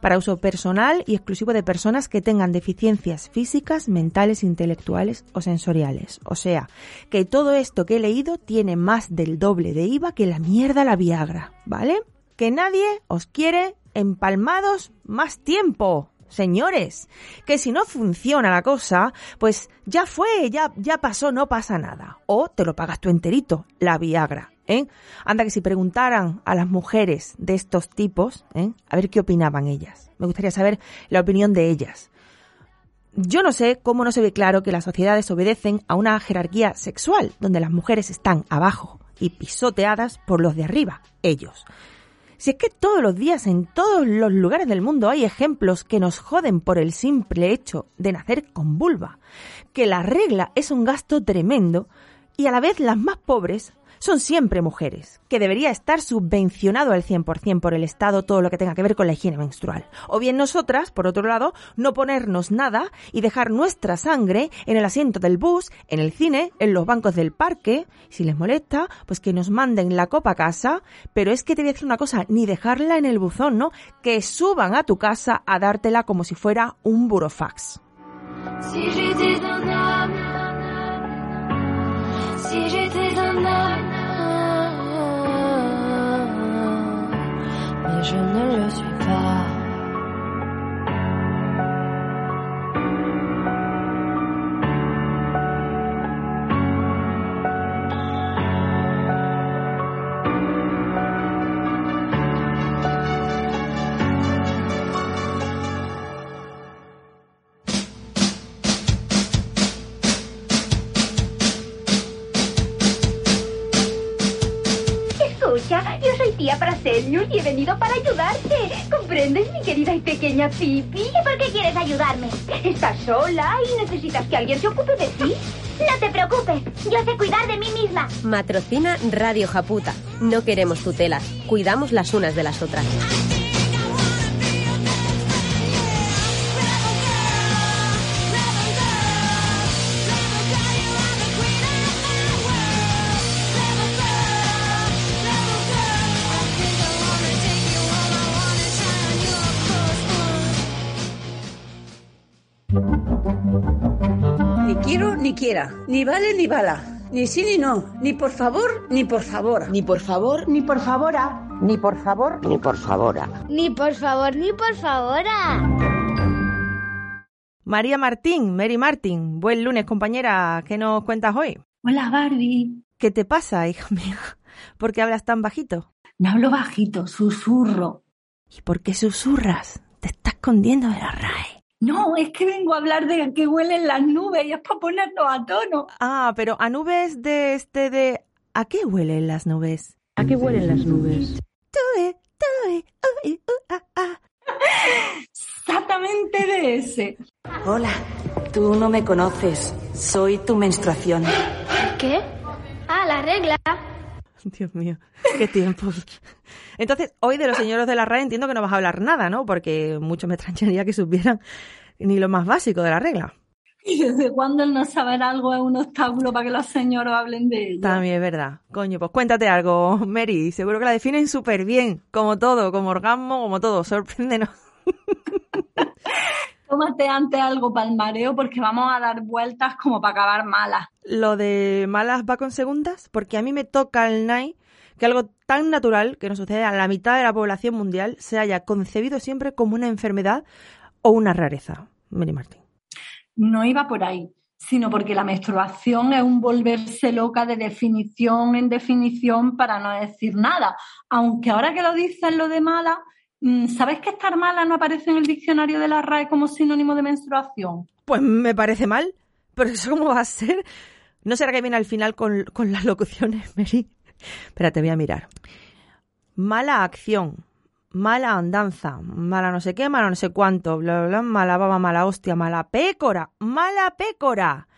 Speaker 1: para uso personal y exclusivo de personas que tengan deficiencias físicas, mentales, intelectuales o sensoriales. O sea, que todo esto que he leído tiene más del doble de IVA que la mierda la Viagra, ¿vale? Que nadie os quiere empalmados más tiempo señores, que si no funciona la cosa, pues ya fue, ya, ya pasó, no pasa nada. O te lo pagas tú enterito, la Viagra. ¿eh? Anda que si preguntaran a las mujeres de estos tipos, ¿eh? a ver qué opinaban ellas. Me gustaría saber la opinión de ellas. Yo no sé cómo no se ve claro que las sociedades obedecen a una jerarquía sexual, donde las mujeres están abajo y pisoteadas por los de arriba, ellos. Si es que todos los días en todos los lugares del mundo hay ejemplos que nos joden por el simple hecho de nacer con vulva, que la regla es un gasto tremendo y a la vez las más pobres son siempre mujeres, que debería estar subvencionado al 100% por el Estado todo lo que tenga que ver con la higiene menstrual. O bien nosotras, por otro lado, no ponernos nada y dejar nuestra sangre en el asiento del bus, en el cine, en los bancos del parque. Si les molesta, pues que nos manden la copa a casa, pero es que te voy a decir una cosa, ni dejarla en el buzón, ¿no? Que suban a tu casa a dártela como si fuera un burofax.
Speaker 3: Si j'étais un homme, mais je ne le suis pas.
Speaker 20: Soy tía Prasenius y he venido para ayudarte. ¿Comprendes, mi querida y pequeña Pipi? ¿Y por qué quieres ayudarme? Estás sola y necesitas que alguien se ocupe de ti.
Speaker 21: No te preocupes, yo sé cuidar de mí misma.
Speaker 22: Matrocina Radio Japuta. No queremos tutelas, cuidamos las unas de las otras.
Speaker 23: Quiera, ni vale ni bala, ni sí ni no, ni por favor ni por favor.
Speaker 15: Ni por favor
Speaker 23: ni por favora.
Speaker 15: Ni por favor
Speaker 23: ni por favora.
Speaker 21: Ni por favor, ni por favora.
Speaker 1: María Martín, Mary Martín, buen lunes compañera, ¿qué nos cuentas hoy?
Speaker 24: Hola Barbie.
Speaker 1: ¿Qué te pasa, [laughs] hija mía? ¿Por qué hablas tan bajito?
Speaker 24: No hablo bajito, susurro.
Speaker 1: ¿Y por qué susurras? Te estás escondiendo de la RAE.
Speaker 24: No, es que vengo a hablar de que huelen las nubes y es para ponernos a tono.
Speaker 1: Ah, pero a nubes de este de... ¿A qué huelen las nubes?
Speaker 5: ¿A qué huelen las nubes?
Speaker 1: Tue, uh, ah.
Speaker 24: Exactamente de ese.
Speaker 25: Hola, tú no me conoces. Soy tu menstruación.
Speaker 21: ¿Qué? Ah, la regla.
Speaker 1: Dios mío, qué tiempos. Entonces, hoy de los señores de la RAE entiendo que no vas a hablar nada, ¿no? Porque mucho me extrañaría que supieran ni lo más básico de la regla.
Speaker 24: ¿Y desde cuándo el no saber algo es un obstáculo para que los señores hablen de ello?
Speaker 1: También es verdad. Coño, pues cuéntate algo, Mary. Seguro que la definen súper bien. Como todo, como orgasmo, como todo. Sorpréndenos. [laughs]
Speaker 24: Tómate antes algo para el mareo porque vamos a dar vueltas como para acabar malas.
Speaker 1: Lo de malas va con segundas, porque a mí me toca el NAI que algo tan natural que nos sucede a la mitad de la población mundial se haya concebido siempre como una enfermedad o una rareza. Mary Martín.
Speaker 24: No iba por ahí, sino porque la menstruación es un volverse loca de definición en definición para no decir nada. Aunque ahora que lo dicen lo de mala, ¿sabes que estar mala no aparece en el diccionario de la RAE como sinónimo de menstruación?
Speaker 1: Pues me parece mal, pero eso [laughs] cómo va a ser. ¿No será que viene al final con, con las locuciones, Mary? Espérate, voy a mirar. Mala acción, mala andanza, mala no sé qué, mala no sé cuánto, bla, bla, bla, mala baba, mala hostia, mala pécora, mala pécora.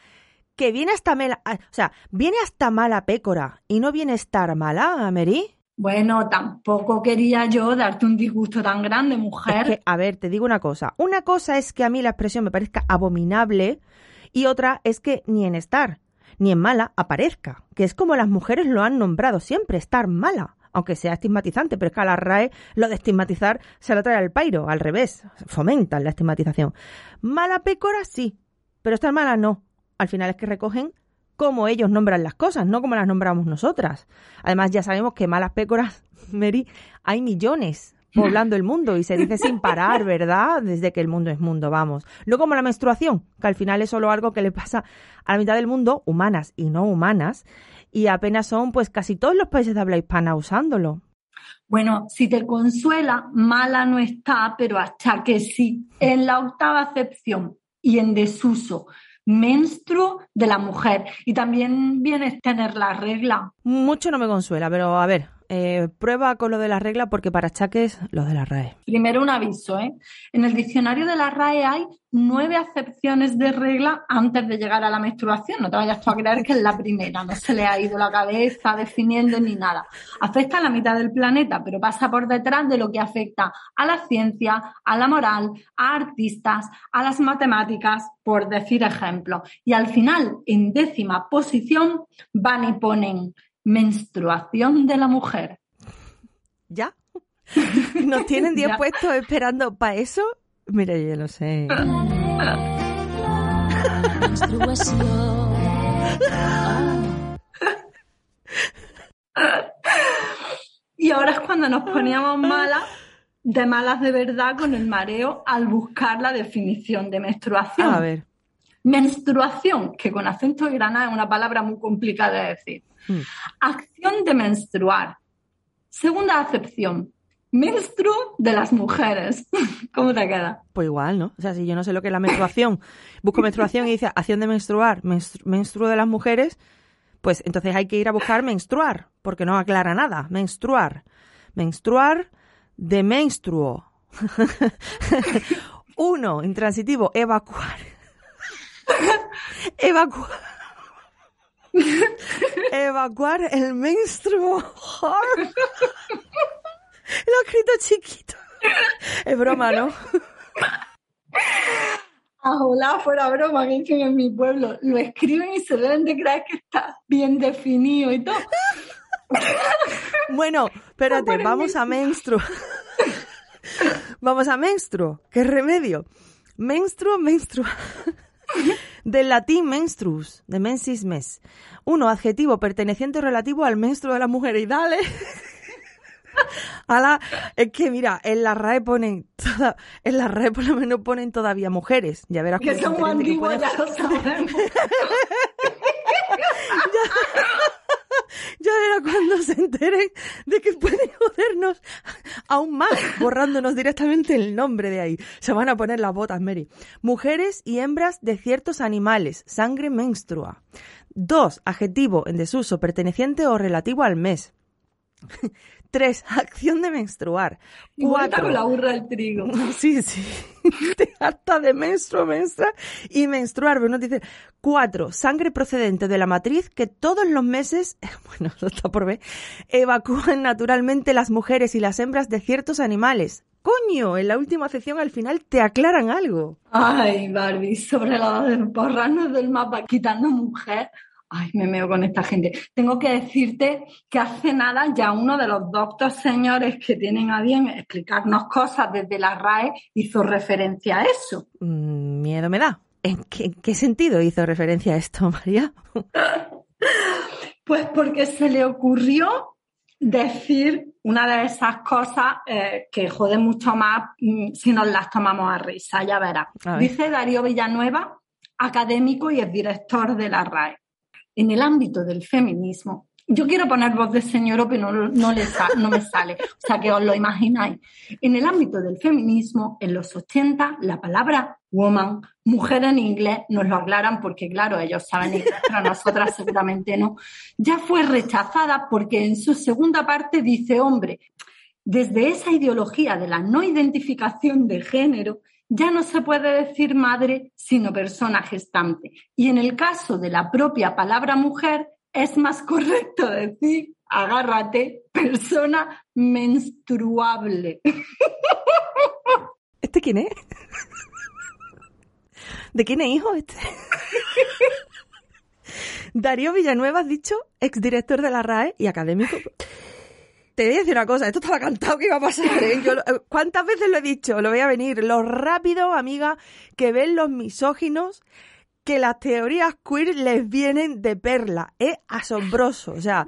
Speaker 1: Que viene hasta mala, o sea, viene hasta mala pécora y no viene estar mala, Mary.
Speaker 24: Bueno, tampoco quería yo darte un disgusto tan grande, mujer.
Speaker 1: Es que, a ver, te digo una cosa. Una cosa es que a mí la expresión me parezca abominable y otra es que ni en estar ni en mala aparezca, que es como las mujeres lo han nombrado siempre, estar mala, aunque sea estigmatizante, pero es que a la RAE lo de estigmatizar se lo trae al pairo, al revés, fomentan la estigmatización. Mala pécora sí, pero estar mala no. Al final es que recogen cómo ellos nombran las cosas, no como las nombramos nosotras. Además, ya sabemos que malas pécoras, [laughs] Mary, hay millones poblando el mundo y se dice sin [laughs] parar, ¿verdad? Desde que el mundo es mundo, vamos. No como la menstruación, que al final es solo algo que le pasa a la mitad del mundo, humanas y no humanas, y apenas son pues casi todos los países de habla hispana usándolo.
Speaker 24: Bueno, si te consuela, mala no está, pero hasta que sí. En la octava acepción y en desuso menstruo de la mujer. Y también viene tener la regla.
Speaker 1: Mucho no me consuela, pero a ver, eh, prueba con lo de la regla porque para achaques lo de la RAE.
Speaker 24: Primero un aviso, ¿eh? En el diccionario de la RAE hay nueve acepciones de regla antes de llegar a la menstruación. No te vayas tú a creer que es la primera, no se le ha ido la cabeza definiendo ni nada. Afecta a la mitad del planeta, pero pasa por detrás de lo que afecta a la ciencia, a la moral, a artistas, a las matemáticas, por decir ejemplo. Y al final, en décima posición, van y ponen menstruación de la mujer.
Speaker 1: ¿Ya? [laughs] Nos tienen 10 [laughs] puestos esperando para eso. Mira, yo lo sé.
Speaker 24: y ahora es cuando nos poníamos malas, de malas de verdad, con el mareo al buscar la definición de menstruación.
Speaker 1: A ver.
Speaker 24: Menstruación, que con acento de granada es una palabra muy complicada de decir.
Speaker 1: Hmm.
Speaker 24: Acción de menstruar. Segunda acepción. Menstruo de las mujeres. [laughs] ¿Cómo te queda?
Speaker 1: Pues igual, ¿no? O sea, si yo no sé lo que es la menstruación, [laughs] busco menstruación y dice acción de menstruar, menstru- menstruo de las mujeres, pues entonces hay que ir a buscar menstruar, porque no aclara nada. Menstruar. Menstruar de menstruo. [laughs] Uno, intransitivo, evacuar. Evacuar. evacuar el menstruo. Lo he escrito chiquito. Es broma, ¿no?
Speaker 24: Ah, hola, fuera broma, que dicen en mi pueblo. Lo escriben y se deben de creer que está bien definido y todo.
Speaker 1: Bueno, espérate, vamos a menstruo. vamos a menstruo. ¿Qué remedio? Menstruo, menstruo. [laughs] Del latín menstruus, de mensis mes. Uno, adjetivo perteneciente o relativo al menstruo de las mujeres. Y dale. [laughs] Ala, es que mira, en la RAE ponen, toda- en la RAE por lo menos ponen todavía mujeres. Ya verás
Speaker 24: Que somos antiguos, ya lo sabemos. [laughs]
Speaker 1: Ya verá cuando se enteren de que pueden jodernos aún más, borrándonos directamente el nombre de ahí. Se van a poner las botas, Mary. Mujeres y hembras de ciertos animales, sangre menstrua. Dos, adjetivo en desuso, perteneciente o relativo al mes. Tres, [laughs] acción de menstruar. Cuatro,
Speaker 24: con la burra del trigo. [laughs]
Speaker 1: Sí, sí. [laughs] Te harta de menstruo, menstruar y menstruar. Pero no te dice. Cuatro, sangre procedente de la matriz que todos los meses, bueno, eso está por ver, evacúan naturalmente las mujeres y las hembras de ciertos animales. Coño, en la última sección al final te aclaran algo.
Speaker 24: Ay, Barbie, sobre la de del mapa quitando mujer. Ay, me meo con esta gente. Tengo que decirte que hace nada ya uno de los doctos señores que tienen a bien explicarnos cosas desde la RAE hizo referencia a eso.
Speaker 1: Mm, miedo me da. ¿En qué, en qué sentido hizo referencia a esto, [laughs] María?
Speaker 24: Pues porque se le ocurrió decir una de esas cosas eh, que jode mucho más mm, si nos las tomamos a risa, ya verás.
Speaker 1: A ver.
Speaker 24: Dice Darío Villanueva, académico y es director de la RAE. En el ámbito del feminismo, yo quiero poner voz de señor, pero no, no, le no me sale, o sea que os lo imagináis. En el ámbito del feminismo, en los 80, la palabra woman, mujer en inglés, nos lo aclaran porque, claro, ellos saben inglés, pero nosotras seguramente no, ya fue rechazada porque en su segunda parte dice hombre. Desde esa ideología de la no identificación de género, ya no se puede decir madre sino persona gestante. Y en el caso de la propia palabra mujer, es más correcto decir, agárrate, persona menstruable. [laughs]
Speaker 1: ¿Este quién es? ¿De quién es hijo este? [laughs] Darío Villanueva, has dicho, exdirector de la RAE y académico. Te voy a decir una cosa, esto estaba cantado que iba a pasar. ¿eh? Yo eh, ¿Cuántas veces lo he dicho? Lo voy a venir. Lo rápido, amiga, que ven los misóginos que las teorías queer les vienen de perla. Es asombroso. O sea,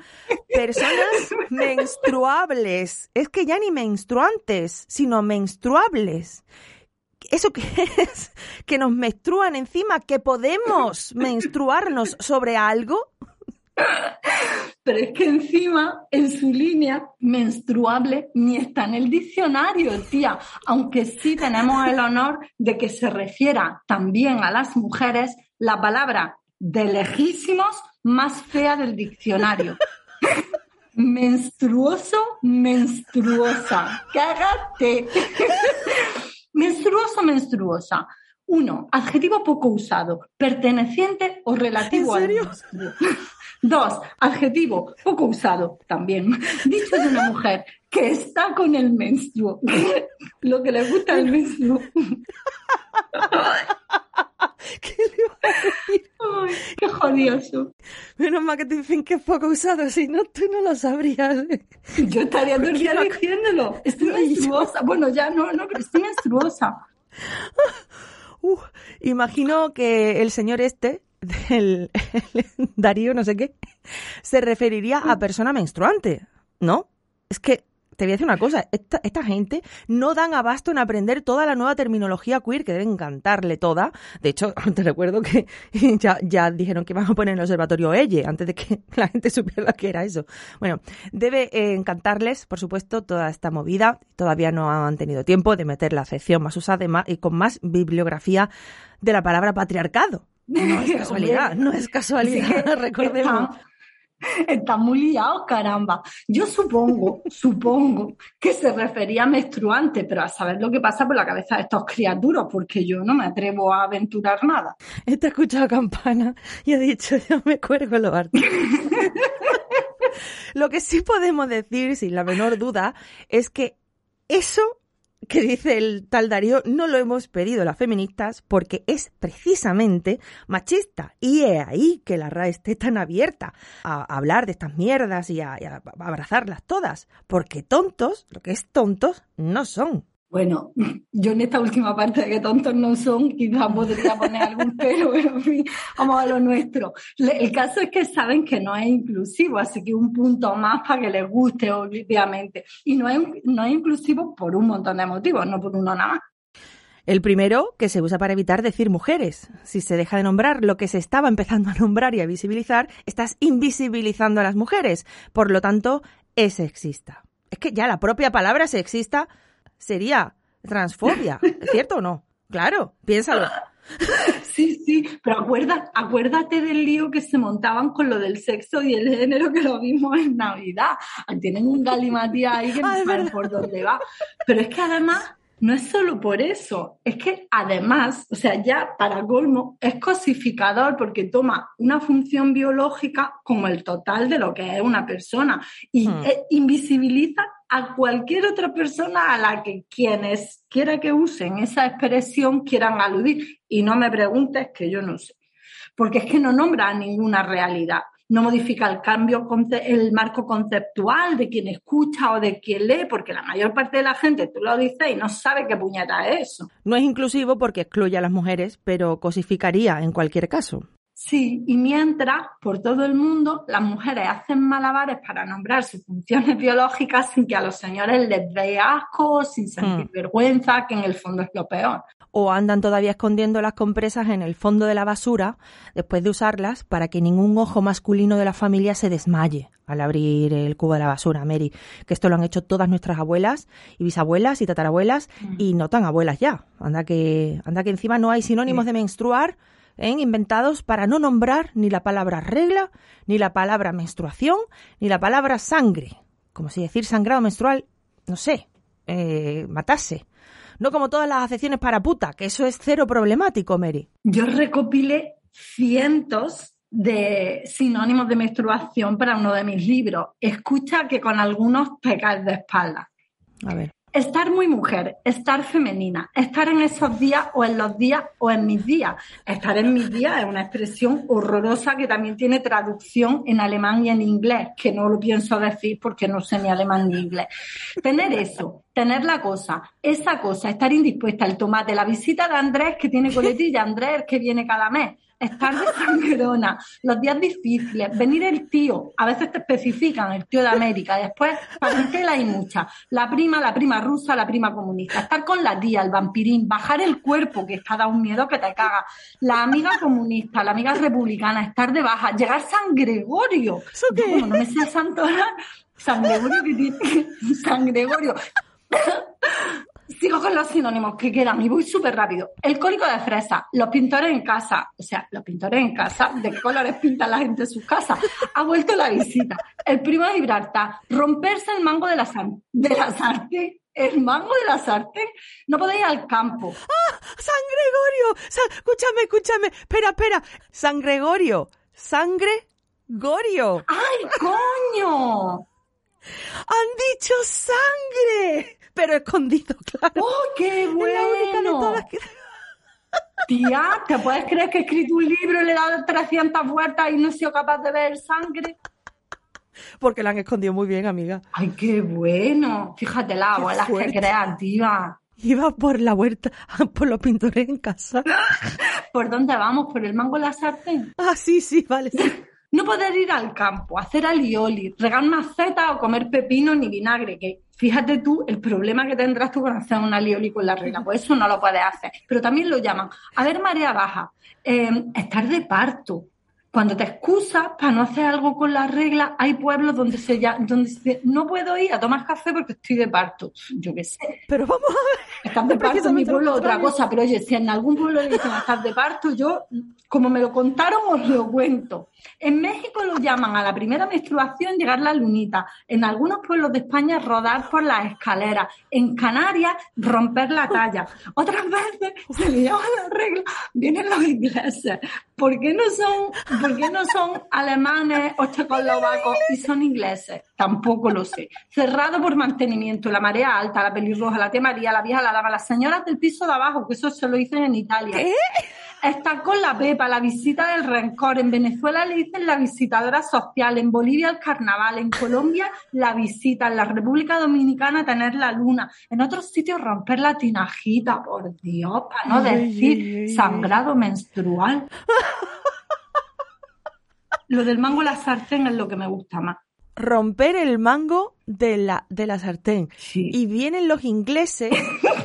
Speaker 1: personas [laughs] menstruables. Es que ya ni menstruantes, sino menstruables. ¿Eso qué es? ¿Que nos menstruan encima? ¿Que podemos menstruarnos sobre algo? [laughs]
Speaker 24: Pero es que encima, en su línea, menstruable ni está en el diccionario, tía. Aunque sí tenemos el honor de que se refiera también a las mujeres la palabra de lejísimos más fea del diccionario. [laughs] Menstruoso, menstruosa. Cágate. [laughs] Menstruoso, menstruosa. Uno, adjetivo poco usado, perteneciente o relativo
Speaker 1: ¿En
Speaker 24: al
Speaker 1: serio?
Speaker 24: menstruo. Dos, adjetivo poco usado también, [laughs] dicho de una mujer que está con el menstruo, [laughs] lo que le gusta el menstruo. [laughs]
Speaker 1: ¿Qué le iba a decir?
Speaker 24: Ay, qué jodioso.
Speaker 1: Menos mal que te dicen que es poco usado, si no, tú no lo sabrías.
Speaker 24: Yo estaría todo el día diciéndolo. Estoy
Speaker 1: No, y yo-
Speaker 24: menstruosa. Bueno, ya no, no, pero estoy menstruosa.
Speaker 1: Uh, imagino que el señor este, el, el Darío no sé qué, se referiría a persona menstruante, ¿no? Es que te voy a decir una cosa, esta, gente no dan abasto en aprender toda la nueva terminología queer, que debe encantarle toda. De hecho, [laughs] te recuerdo que [laughs] ya, ya dijeron que iban a poner en el observatorio Elle, antes de que [laughs] la gente supiera que era eso. Bueno, debe eh, encantarles, por supuesto, toda esta movida. Todavía no han tenido tiempo de meter la sección más usada y con más bibliografía de la palabra patriarcado. No es [laughs] casualidad, no es casualidad, [laughs] recordemos.
Speaker 24: Está muy liado, caramba. Yo supongo, supongo que se refería a menstruante, pero a saber lo que pasa por la cabeza de estos criaturas, porque yo no me atrevo a aventurar nada.
Speaker 1: Está escuchado campana y ha dicho, yo me cuelgo lo arte. [laughs] lo que sí podemos decir, sin la menor duda, es que eso que dice el tal Darío, no lo hemos pedido las feministas porque es precisamente machista. Y es ahí que la RAE esté tan abierta a, hablar de estas mierdas y a abrazarlas todas. Porque tontos, lo que es tontos, no son.
Speaker 24: Bueno, yo en esta última parte de que tontos no son, quizás podría poner algún [laughs] pero, pero en fin, vamos a lo nuestro. El caso es que saben que no es inclusivo, así que un punto más para que les guste, obviamente. Y no es, no es inclusivo por un montón de motivos, no por uno nada más.
Speaker 1: El primero, que se usa para evitar decir mujeres. Si se deja de nombrar lo que se estaba empezando a nombrar y a visibilizar, estás invisibilizando a las mujeres. Por lo tanto, es sexista. Es que ya la propia palabra sexista sería transfobia, ¿es cierto o no? Claro, piénsalo. [laughs]
Speaker 24: Sí, sí, pero acuérdate, acuérdate del lío que se montaban con lo del sexo y el género que lo vimos en Navidad. Tienen un galimatía ahí que no saben por dónde va. Pero es que además no es solo por eso, es que además, o sea, ya para colmo, es cosificador porque toma una función biológica como el total de lo que es una persona y hmm. invisibiliza a cualquier otra persona a la que quienes quiera que usen esa expresión quieran aludir. Y no me preguntes que yo no sé. Porque es que no nombra ninguna realidad no modifica el cambio, el marco conceptual de quien escucha o de quien lee, porque la mayor parte de la gente, tú lo dices y no sabe qué puñeta es eso.
Speaker 1: No es inclusivo porque excluye a las mujeres, pero cosificaría en cualquier caso.
Speaker 24: Sí, y mientras por todo el mundo las mujeres hacen malabares para nombrar sus funciones [laughs] biológicas sin que a los señores les dé asco, sin sentir hmm. vergüenza, que en el fondo es lo peor.
Speaker 1: O andan todavía escondiendo las compresas en el fondo de la basura después de usarlas para que ningún ojo masculino de la familia se desmaye al abrir el cubo de la basura, Mary. Que esto lo han hecho todas nuestras abuelas y bisabuelas y tatarabuelas hmm. y no tan abuelas ya. Anda que, anda que encima no hay sinónimos de menstruar ¿eh? inventados para no nombrar ni la palabra regla, ni la palabra menstruación, ni la palabra sangre. Como si decir sangrado menstrual, no sé, eh, matase. No como todas las acepciones para puta, que eso es cero problemático, Mary.
Speaker 24: Yo recopilé cientos de sinónimos de menstruación para uno de mis libros. Escucha que con algunos pecas de espalda.
Speaker 1: A ver.
Speaker 24: Estar muy mujer, estar femenina, estar en esos días o en los días o en mis días. Estar en mis días es una expresión horrorosa que también tiene traducción en alemán y en inglés, que no lo pienso decir porque no sé ni alemán ni inglés. Tener eso, tener la cosa, esa cosa, estar indispuesta, el tomate, la visita de Andrés que tiene coletilla, Andrés que viene cada mes, estar de sangrona, los días difíciles, venir el tío, a veces te especifican el tío de América, después parentela y mucha, la prima, la prima rusa, la prima comunista, estar con la tía, el vampirín, bajar el cuerpo, que está da un miedo que te caga, la amiga comunista, la amiga republicana, estar de baja, llegar San Gregorio, no me sé santo San Gregorio que tiene, San Gregorio. Sigo con los sinónimos que quedan y voy súper rápido. El cólico de fresa, los pintores en casa, o sea, los pintores en casa, ¿de qué colores pintan la gente en sus casas? Ha vuelto la visita. El primo de Gibraltar, romperse el mango de la, de la sartén. El mango de la sartén, no podéis ir al campo.
Speaker 1: ¡Ah! ¡San Gregorio! escúchame, escúchame. Espera, espera. San Gregorio. Sangre Gorio.
Speaker 24: ¡Ay, coño!
Speaker 1: ¡Han dicho sangre! Pero escondido, [laughs] claro.
Speaker 24: ¡Oh, qué bueno! [laughs] Tía, ¿te puedes creer que he escrito un libro y le he dado 300 vueltas y no he sido capaz de ver sangre?
Speaker 1: Porque la han escondido muy bien, amiga.
Speaker 24: ¡Ay, qué bueno! Fíjate la abuela, que creativa.
Speaker 1: Iba por la huerta, [laughs] por los pintores en casa.
Speaker 24: ¿Por dónde vamos? ¿Por el mango de la sartén?
Speaker 1: Ah, sí, sí, vale.
Speaker 24: No, no poder ir al campo, hacer alioli, regar macetas o comer pepino ni vinagre, que fíjate tú el problema que tendrás tú con hacer un alioli con la regla, pues eso no lo puedes hacer. Pero también lo llaman, a ver, marea baja, eh, estar de parto, cuando te excusas para no hacer algo con las reglas, hay pueblos donde se ya, donde se, no puedo ir a tomar café porque estoy de parto. Yo qué sé.
Speaker 1: Pero vamos a ver.
Speaker 24: Estás de parto en mi pueblo otra cosa, pero oye, si en algún pueblo le dicen estás de parto, yo, como me lo contaron, os lo cuento. En México lo llaman a la primera menstruación llegar la lunita. En algunos pueblos de España rodar por las escaleras. En Canarias romper la talla. Otras veces se le llama la regla. Vienen los ingleses. ¿Por qué no son, por qué no son alemanes o checoslovacos y son ingleses? Tampoco lo sé. Cerrado por mantenimiento. La marea alta, la pelirroja, la tía María, la vieja la dama, las señoras del piso de abajo, que eso se lo dicen en Italia.
Speaker 1: ¿Qué?
Speaker 24: Está con la Pepa, la visita del rencor. En Venezuela le dicen la visitadora social. En Bolivia el carnaval. En Colombia la visita. En la República Dominicana tener la luna. En otros sitios romper la tinajita, por Dios, para no decir sangrado menstrual. [laughs] Lo del mango la sartén es lo que me gusta más.
Speaker 1: Romper el mango de la, de la sartén. Y vienen los ingleses [laughs]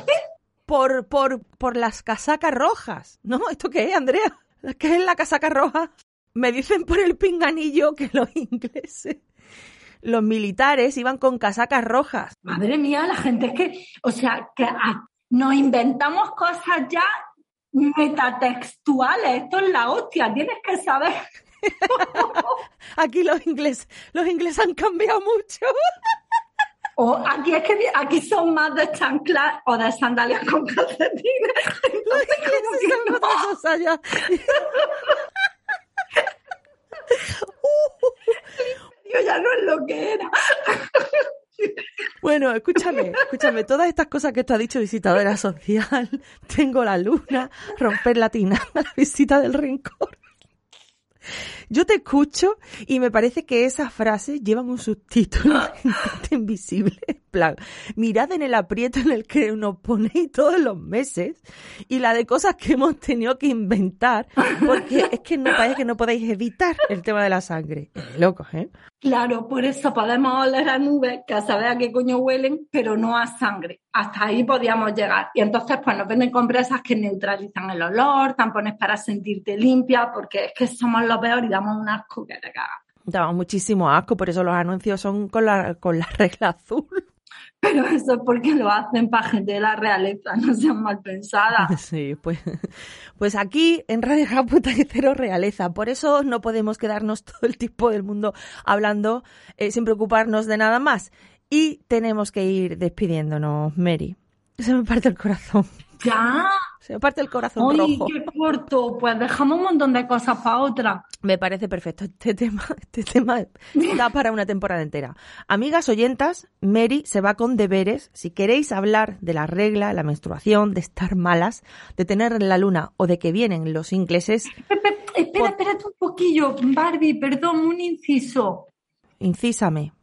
Speaker 1: por, por, por las casacas rojas. ¿No? [laughs] ¿Esto qué es, Andrea? ¿Qué es la casaca roja? Me dicen por el pinganillo que los ingleses, los militares iban con casacas rojas.
Speaker 24: Madre mía, la gente es que, o sea, que nos inventamos cosas ya metatextuales. Esto es la hostia, tienes que saber. [laughs]
Speaker 1: Aquí los ingleses, los ingleses han cambiado mucho. [laughs]
Speaker 24: O aquí es que aquí son más de chanclas o de sandalias con calcetines.
Speaker 1: Son otra cosa ya.
Speaker 24: Yo ya no es lo que era.
Speaker 1: Bueno, escúchame, escúchame, todas estas cosas que tú has dicho, visitadora social, tengo la luna, romper la tina, [laughs] la visita del rencor. Yo te escucho y me parece que esas frases llevan un subtítulo [laughs] invisible. En plan, mirad en el aprieto en el que nos ponéis todos los meses y la de cosas que hemos tenido que inventar, porque es que no parece que no podéis evitar el tema de la sangre. Locos, ¿eh?
Speaker 24: Claro, por eso podemos oler a nubes que a saber a qué coño huelen, pero no a sangre. Hasta ahí podíamos llegar. Y entonces, pues nos venden compresas que neutralizan el olor, tampones para sentirte limpia, porque es que somos lo peor y damos un asco que te cagas.
Speaker 1: Damos muchísimo asco, por eso los anuncios son con la, con la [laughs] regla azul.
Speaker 24: Pero eso es porque lo hacen para gente de la realeza, no sean mal pensadas. [laughs]
Speaker 1: Sí, pues, pues aquí en Radio Japuta hay cero realeza. Por eso no podemos quedarnos [laughs] todo el tiempo del mundo hablando eh, sin preocuparnos de nada más. Y tenemos que ir despidiéndonos, Mary. Se me parte el corazón.
Speaker 24: Ya.
Speaker 1: Se me parte el corazón
Speaker 24: Ay,
Speaker 1: rojo.
Speaker 24: qué corto. Pues dejamos un montón de cosas para otra.
Speaker 1: Me parece perfecto. Este tema, [laughs] este tema da para una temporada entera. Amigas oyentas, Mary se va con deberes. Si queréis hablar de la regla, la menstruación, de estar malas, de tener la luna o de que vienen los ingleses, [laughs]
Speaker 24: Espera, espérate un poquillo, Barbie, perdón, un inciso.
Speaker 1: incísame.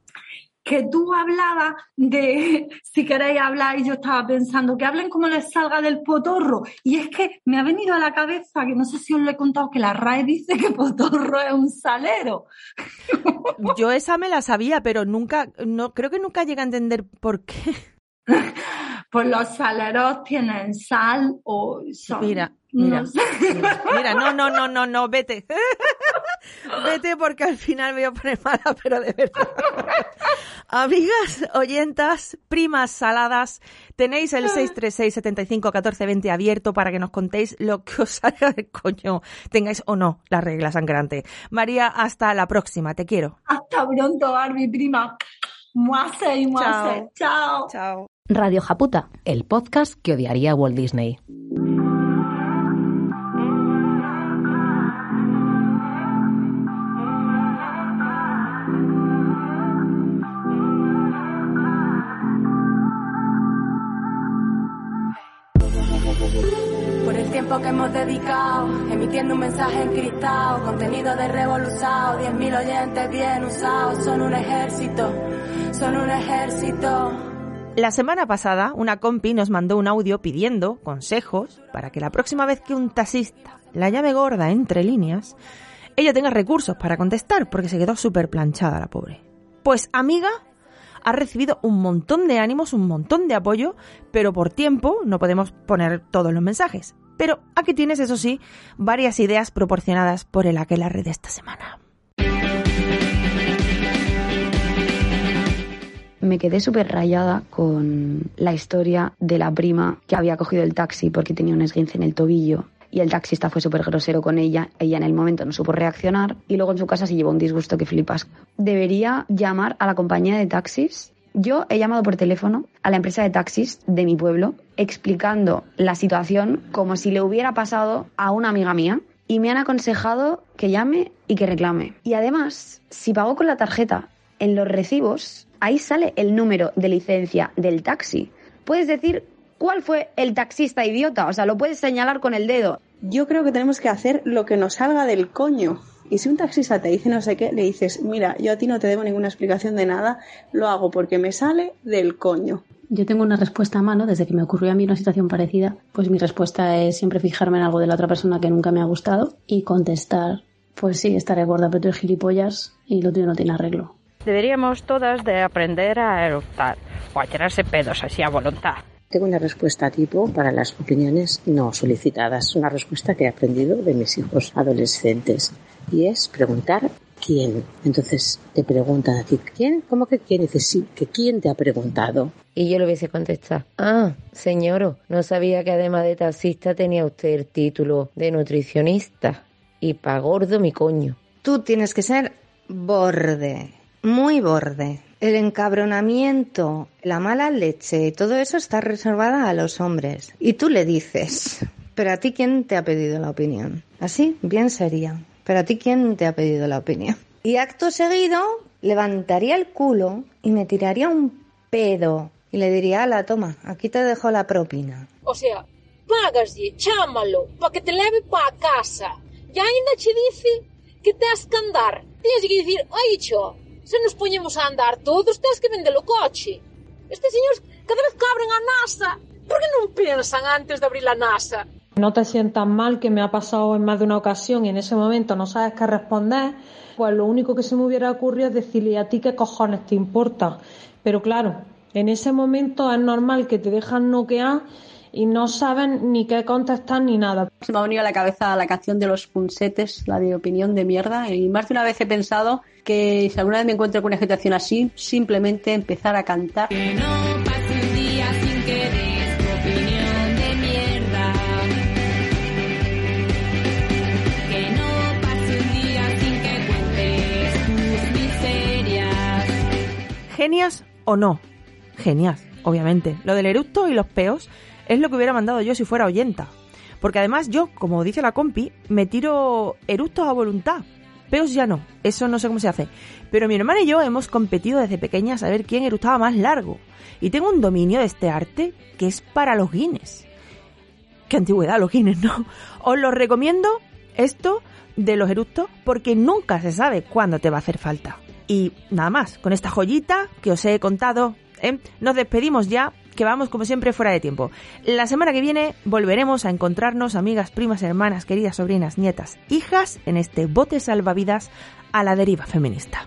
Speaker 24: Que tú hablabas de, [laughs] si queréis hablar, y yo estaba pensando que hablen como les salga del potorro. Y es que me ha venido a la cabeza, que no sé si os lo he contado, que la RAE dice que potorro es un salero. [laughs]
Speaker 1: Yo esa me la sabía, pero nunca, no, creo que nunca llegué a entender por qué. [laughs]
Speaker 24: Pues los saleros tienen sal o son...
Speaker 1: Mira, mira,
Speaker 24: no sé.
Speaker 1: mira, mira, no, no, no, no, no, vete. Vete porque al final me voy a poner mala, pero de verdad. Amigas, oyentas, primas saladas, tenéis el 636 75 14 20 abierto para que nos contéis lo que os salga del coño, tengáis o no la regla sangrante. María, hasta la próxima, te quiero.
Speaker 24: Hasta pronto, Barbie, prima. Muase y muase. Chao.
Speaker 1: Chao.
Speaker 26: Radio Japuta, el podcast que odiaría a Walt Disney.
Speaker 2: Un mensaje contenido de revolucionado, 10.000 oyentes bien usados, son un ejército, son un ejército.
Speaker 1: La semana pasada, una compi nos mandó un audio pidiendo consejos para que la próxima vez que un taxista la llame gorda entre líneas, ella tenga recursos para contestar, porque se quedó súper planchada la pobre. Pues amiga, ha recibido un montón de ánimos, un montón de apoyo, pero por tiempo no podemos poner todos los mensajes. Pero aquí tienes, eso sí, varias ideas proporcionadas por el aquelarre de esta semana.
Speaker 27: me quedé súper rayada con la historia de la prima que había cogido el taxi porque tenía un esguince en el tobillo y el taxista fue súper grosero con ella, ella en el momento no supo reaccionar y luego en su casa se llevó un disgusto que flipas. Debería llamar a la compañía de taxis. Yo he llamado por teléfono a la empresa de taxis de mi pueblo explicando la situación como si le hubiera pasado a una amiga mía y me han aconsejado que llame y que reclame. Y además, si pago con la tarjeta en los recibos, ahí sale el número de licencia del taxi. Puedes decir cuál fue el taxista idiota, o sea, lo puedes señalar con el dedo.
Speaker 28: Yo creo que tenemos que hacer lo que nos salga del coño. Y si un taxista te dice no sé qué, le dices, mira, yo a ti no te debo ninguna explicación de nada, lo hago porque me sale del coño.
Speaker 29: Yo tengo una respuesta a mano, desde que me ocurrió a mí una situación parecida, pues mi respuesta es siempre fijarme en algo de la otra persona que nunca me ha gustado y contestar, pues sí, estaré gorda, pero tú gilipollas y lo tuyo no tiene arreglo.
Speaker 30: Deberíamos todas de aprender a eruptar o a tirarse pedos así a voluntad.
Speaker 31: Tengo una respuesta tipo para las opiniones no solicitadas, una respuesta que he aprendido de mis hijos adolescentes y es preguntar quién. Entonces te preguntan a ti, ¿quién? ¿Cómo que quién? Dices, sí, que quién te ha preguntado.
Speaker 32: Y yo le hubiese contestado, ah, señor, no sabía que además de taxista tenía usted el título de nutricionista. Y pa' gordo mi coño.
Speaker 26: Tú tienes que ser borde, muy borde. El encabronamiento, la mala leche, todo eso está reservada a los hombres. Y tú le dices, pero a ti quién te ha pedido la opinión. Así, bien sería. Pero a ti quién te ha pedido la opinión. Y acto seguido, levantaría el culo y me tiraría un pedo. Y le diría, la toma, aquí te dejo la propina.
Speaker 33: O sea, pagaslle, chámalo, para que te leve para casa. Y ainda che dice que te has que andar. Tienes que decir, ay, cho, se nos poñemos a andar todos, tens que vender o coche. Estes señores cada vez que abren a NASA, por que non pensan antes de abrir a NASA?
Speaker 34: No te sientas mal, que me ha pasado en más de una ocasión y en ese momento no sabes qué responder, pues lo único que se me hubiera ocurrido es decirle a ti qué cojones te importa. Pero claro, en ese momento es normal que te dejan noquear y no saben ni qué contestar ni nada.
Speaker 35: Se me ha venido a la cabeza la canción de los punsetes, la de opinión de mierda, y más de una vez he pensado que si alguna vez me encuentro con una agitación así, simplemente empezar a cantar.
Speaker 12: Que no
Speaker 1: ¿Genias o no? Genias, obviamente. Lo del eructo y los peos es lo que hubiera mandado yo si fuera oyenta. Porque además yo, como dice la compi, me tiro eructos a voluntad. Peos ya no, eso no sé cómo se hace. Pero mi hermana y yo hemos competido desde pequeñas a ver quién eructaba más largo. Y tengo un dominio de este arte que es para los Guinness. Qué antigüedad los Guinness, ¿no? [laughs] Os lo recomiendo esto de los eructos porque nunca se sabe cuándo te va a hacer falta. Y nada más, con esta joyita que os he contado, ¿eh? nos despedimos ya que vamos como siempre fuera de tiempo. La semana que viene volveremos a encontrarnos, amigas, primas, hermanas, queridas sobrinas, nietas, hijas, en este bote salvavidas a la deriva feminista.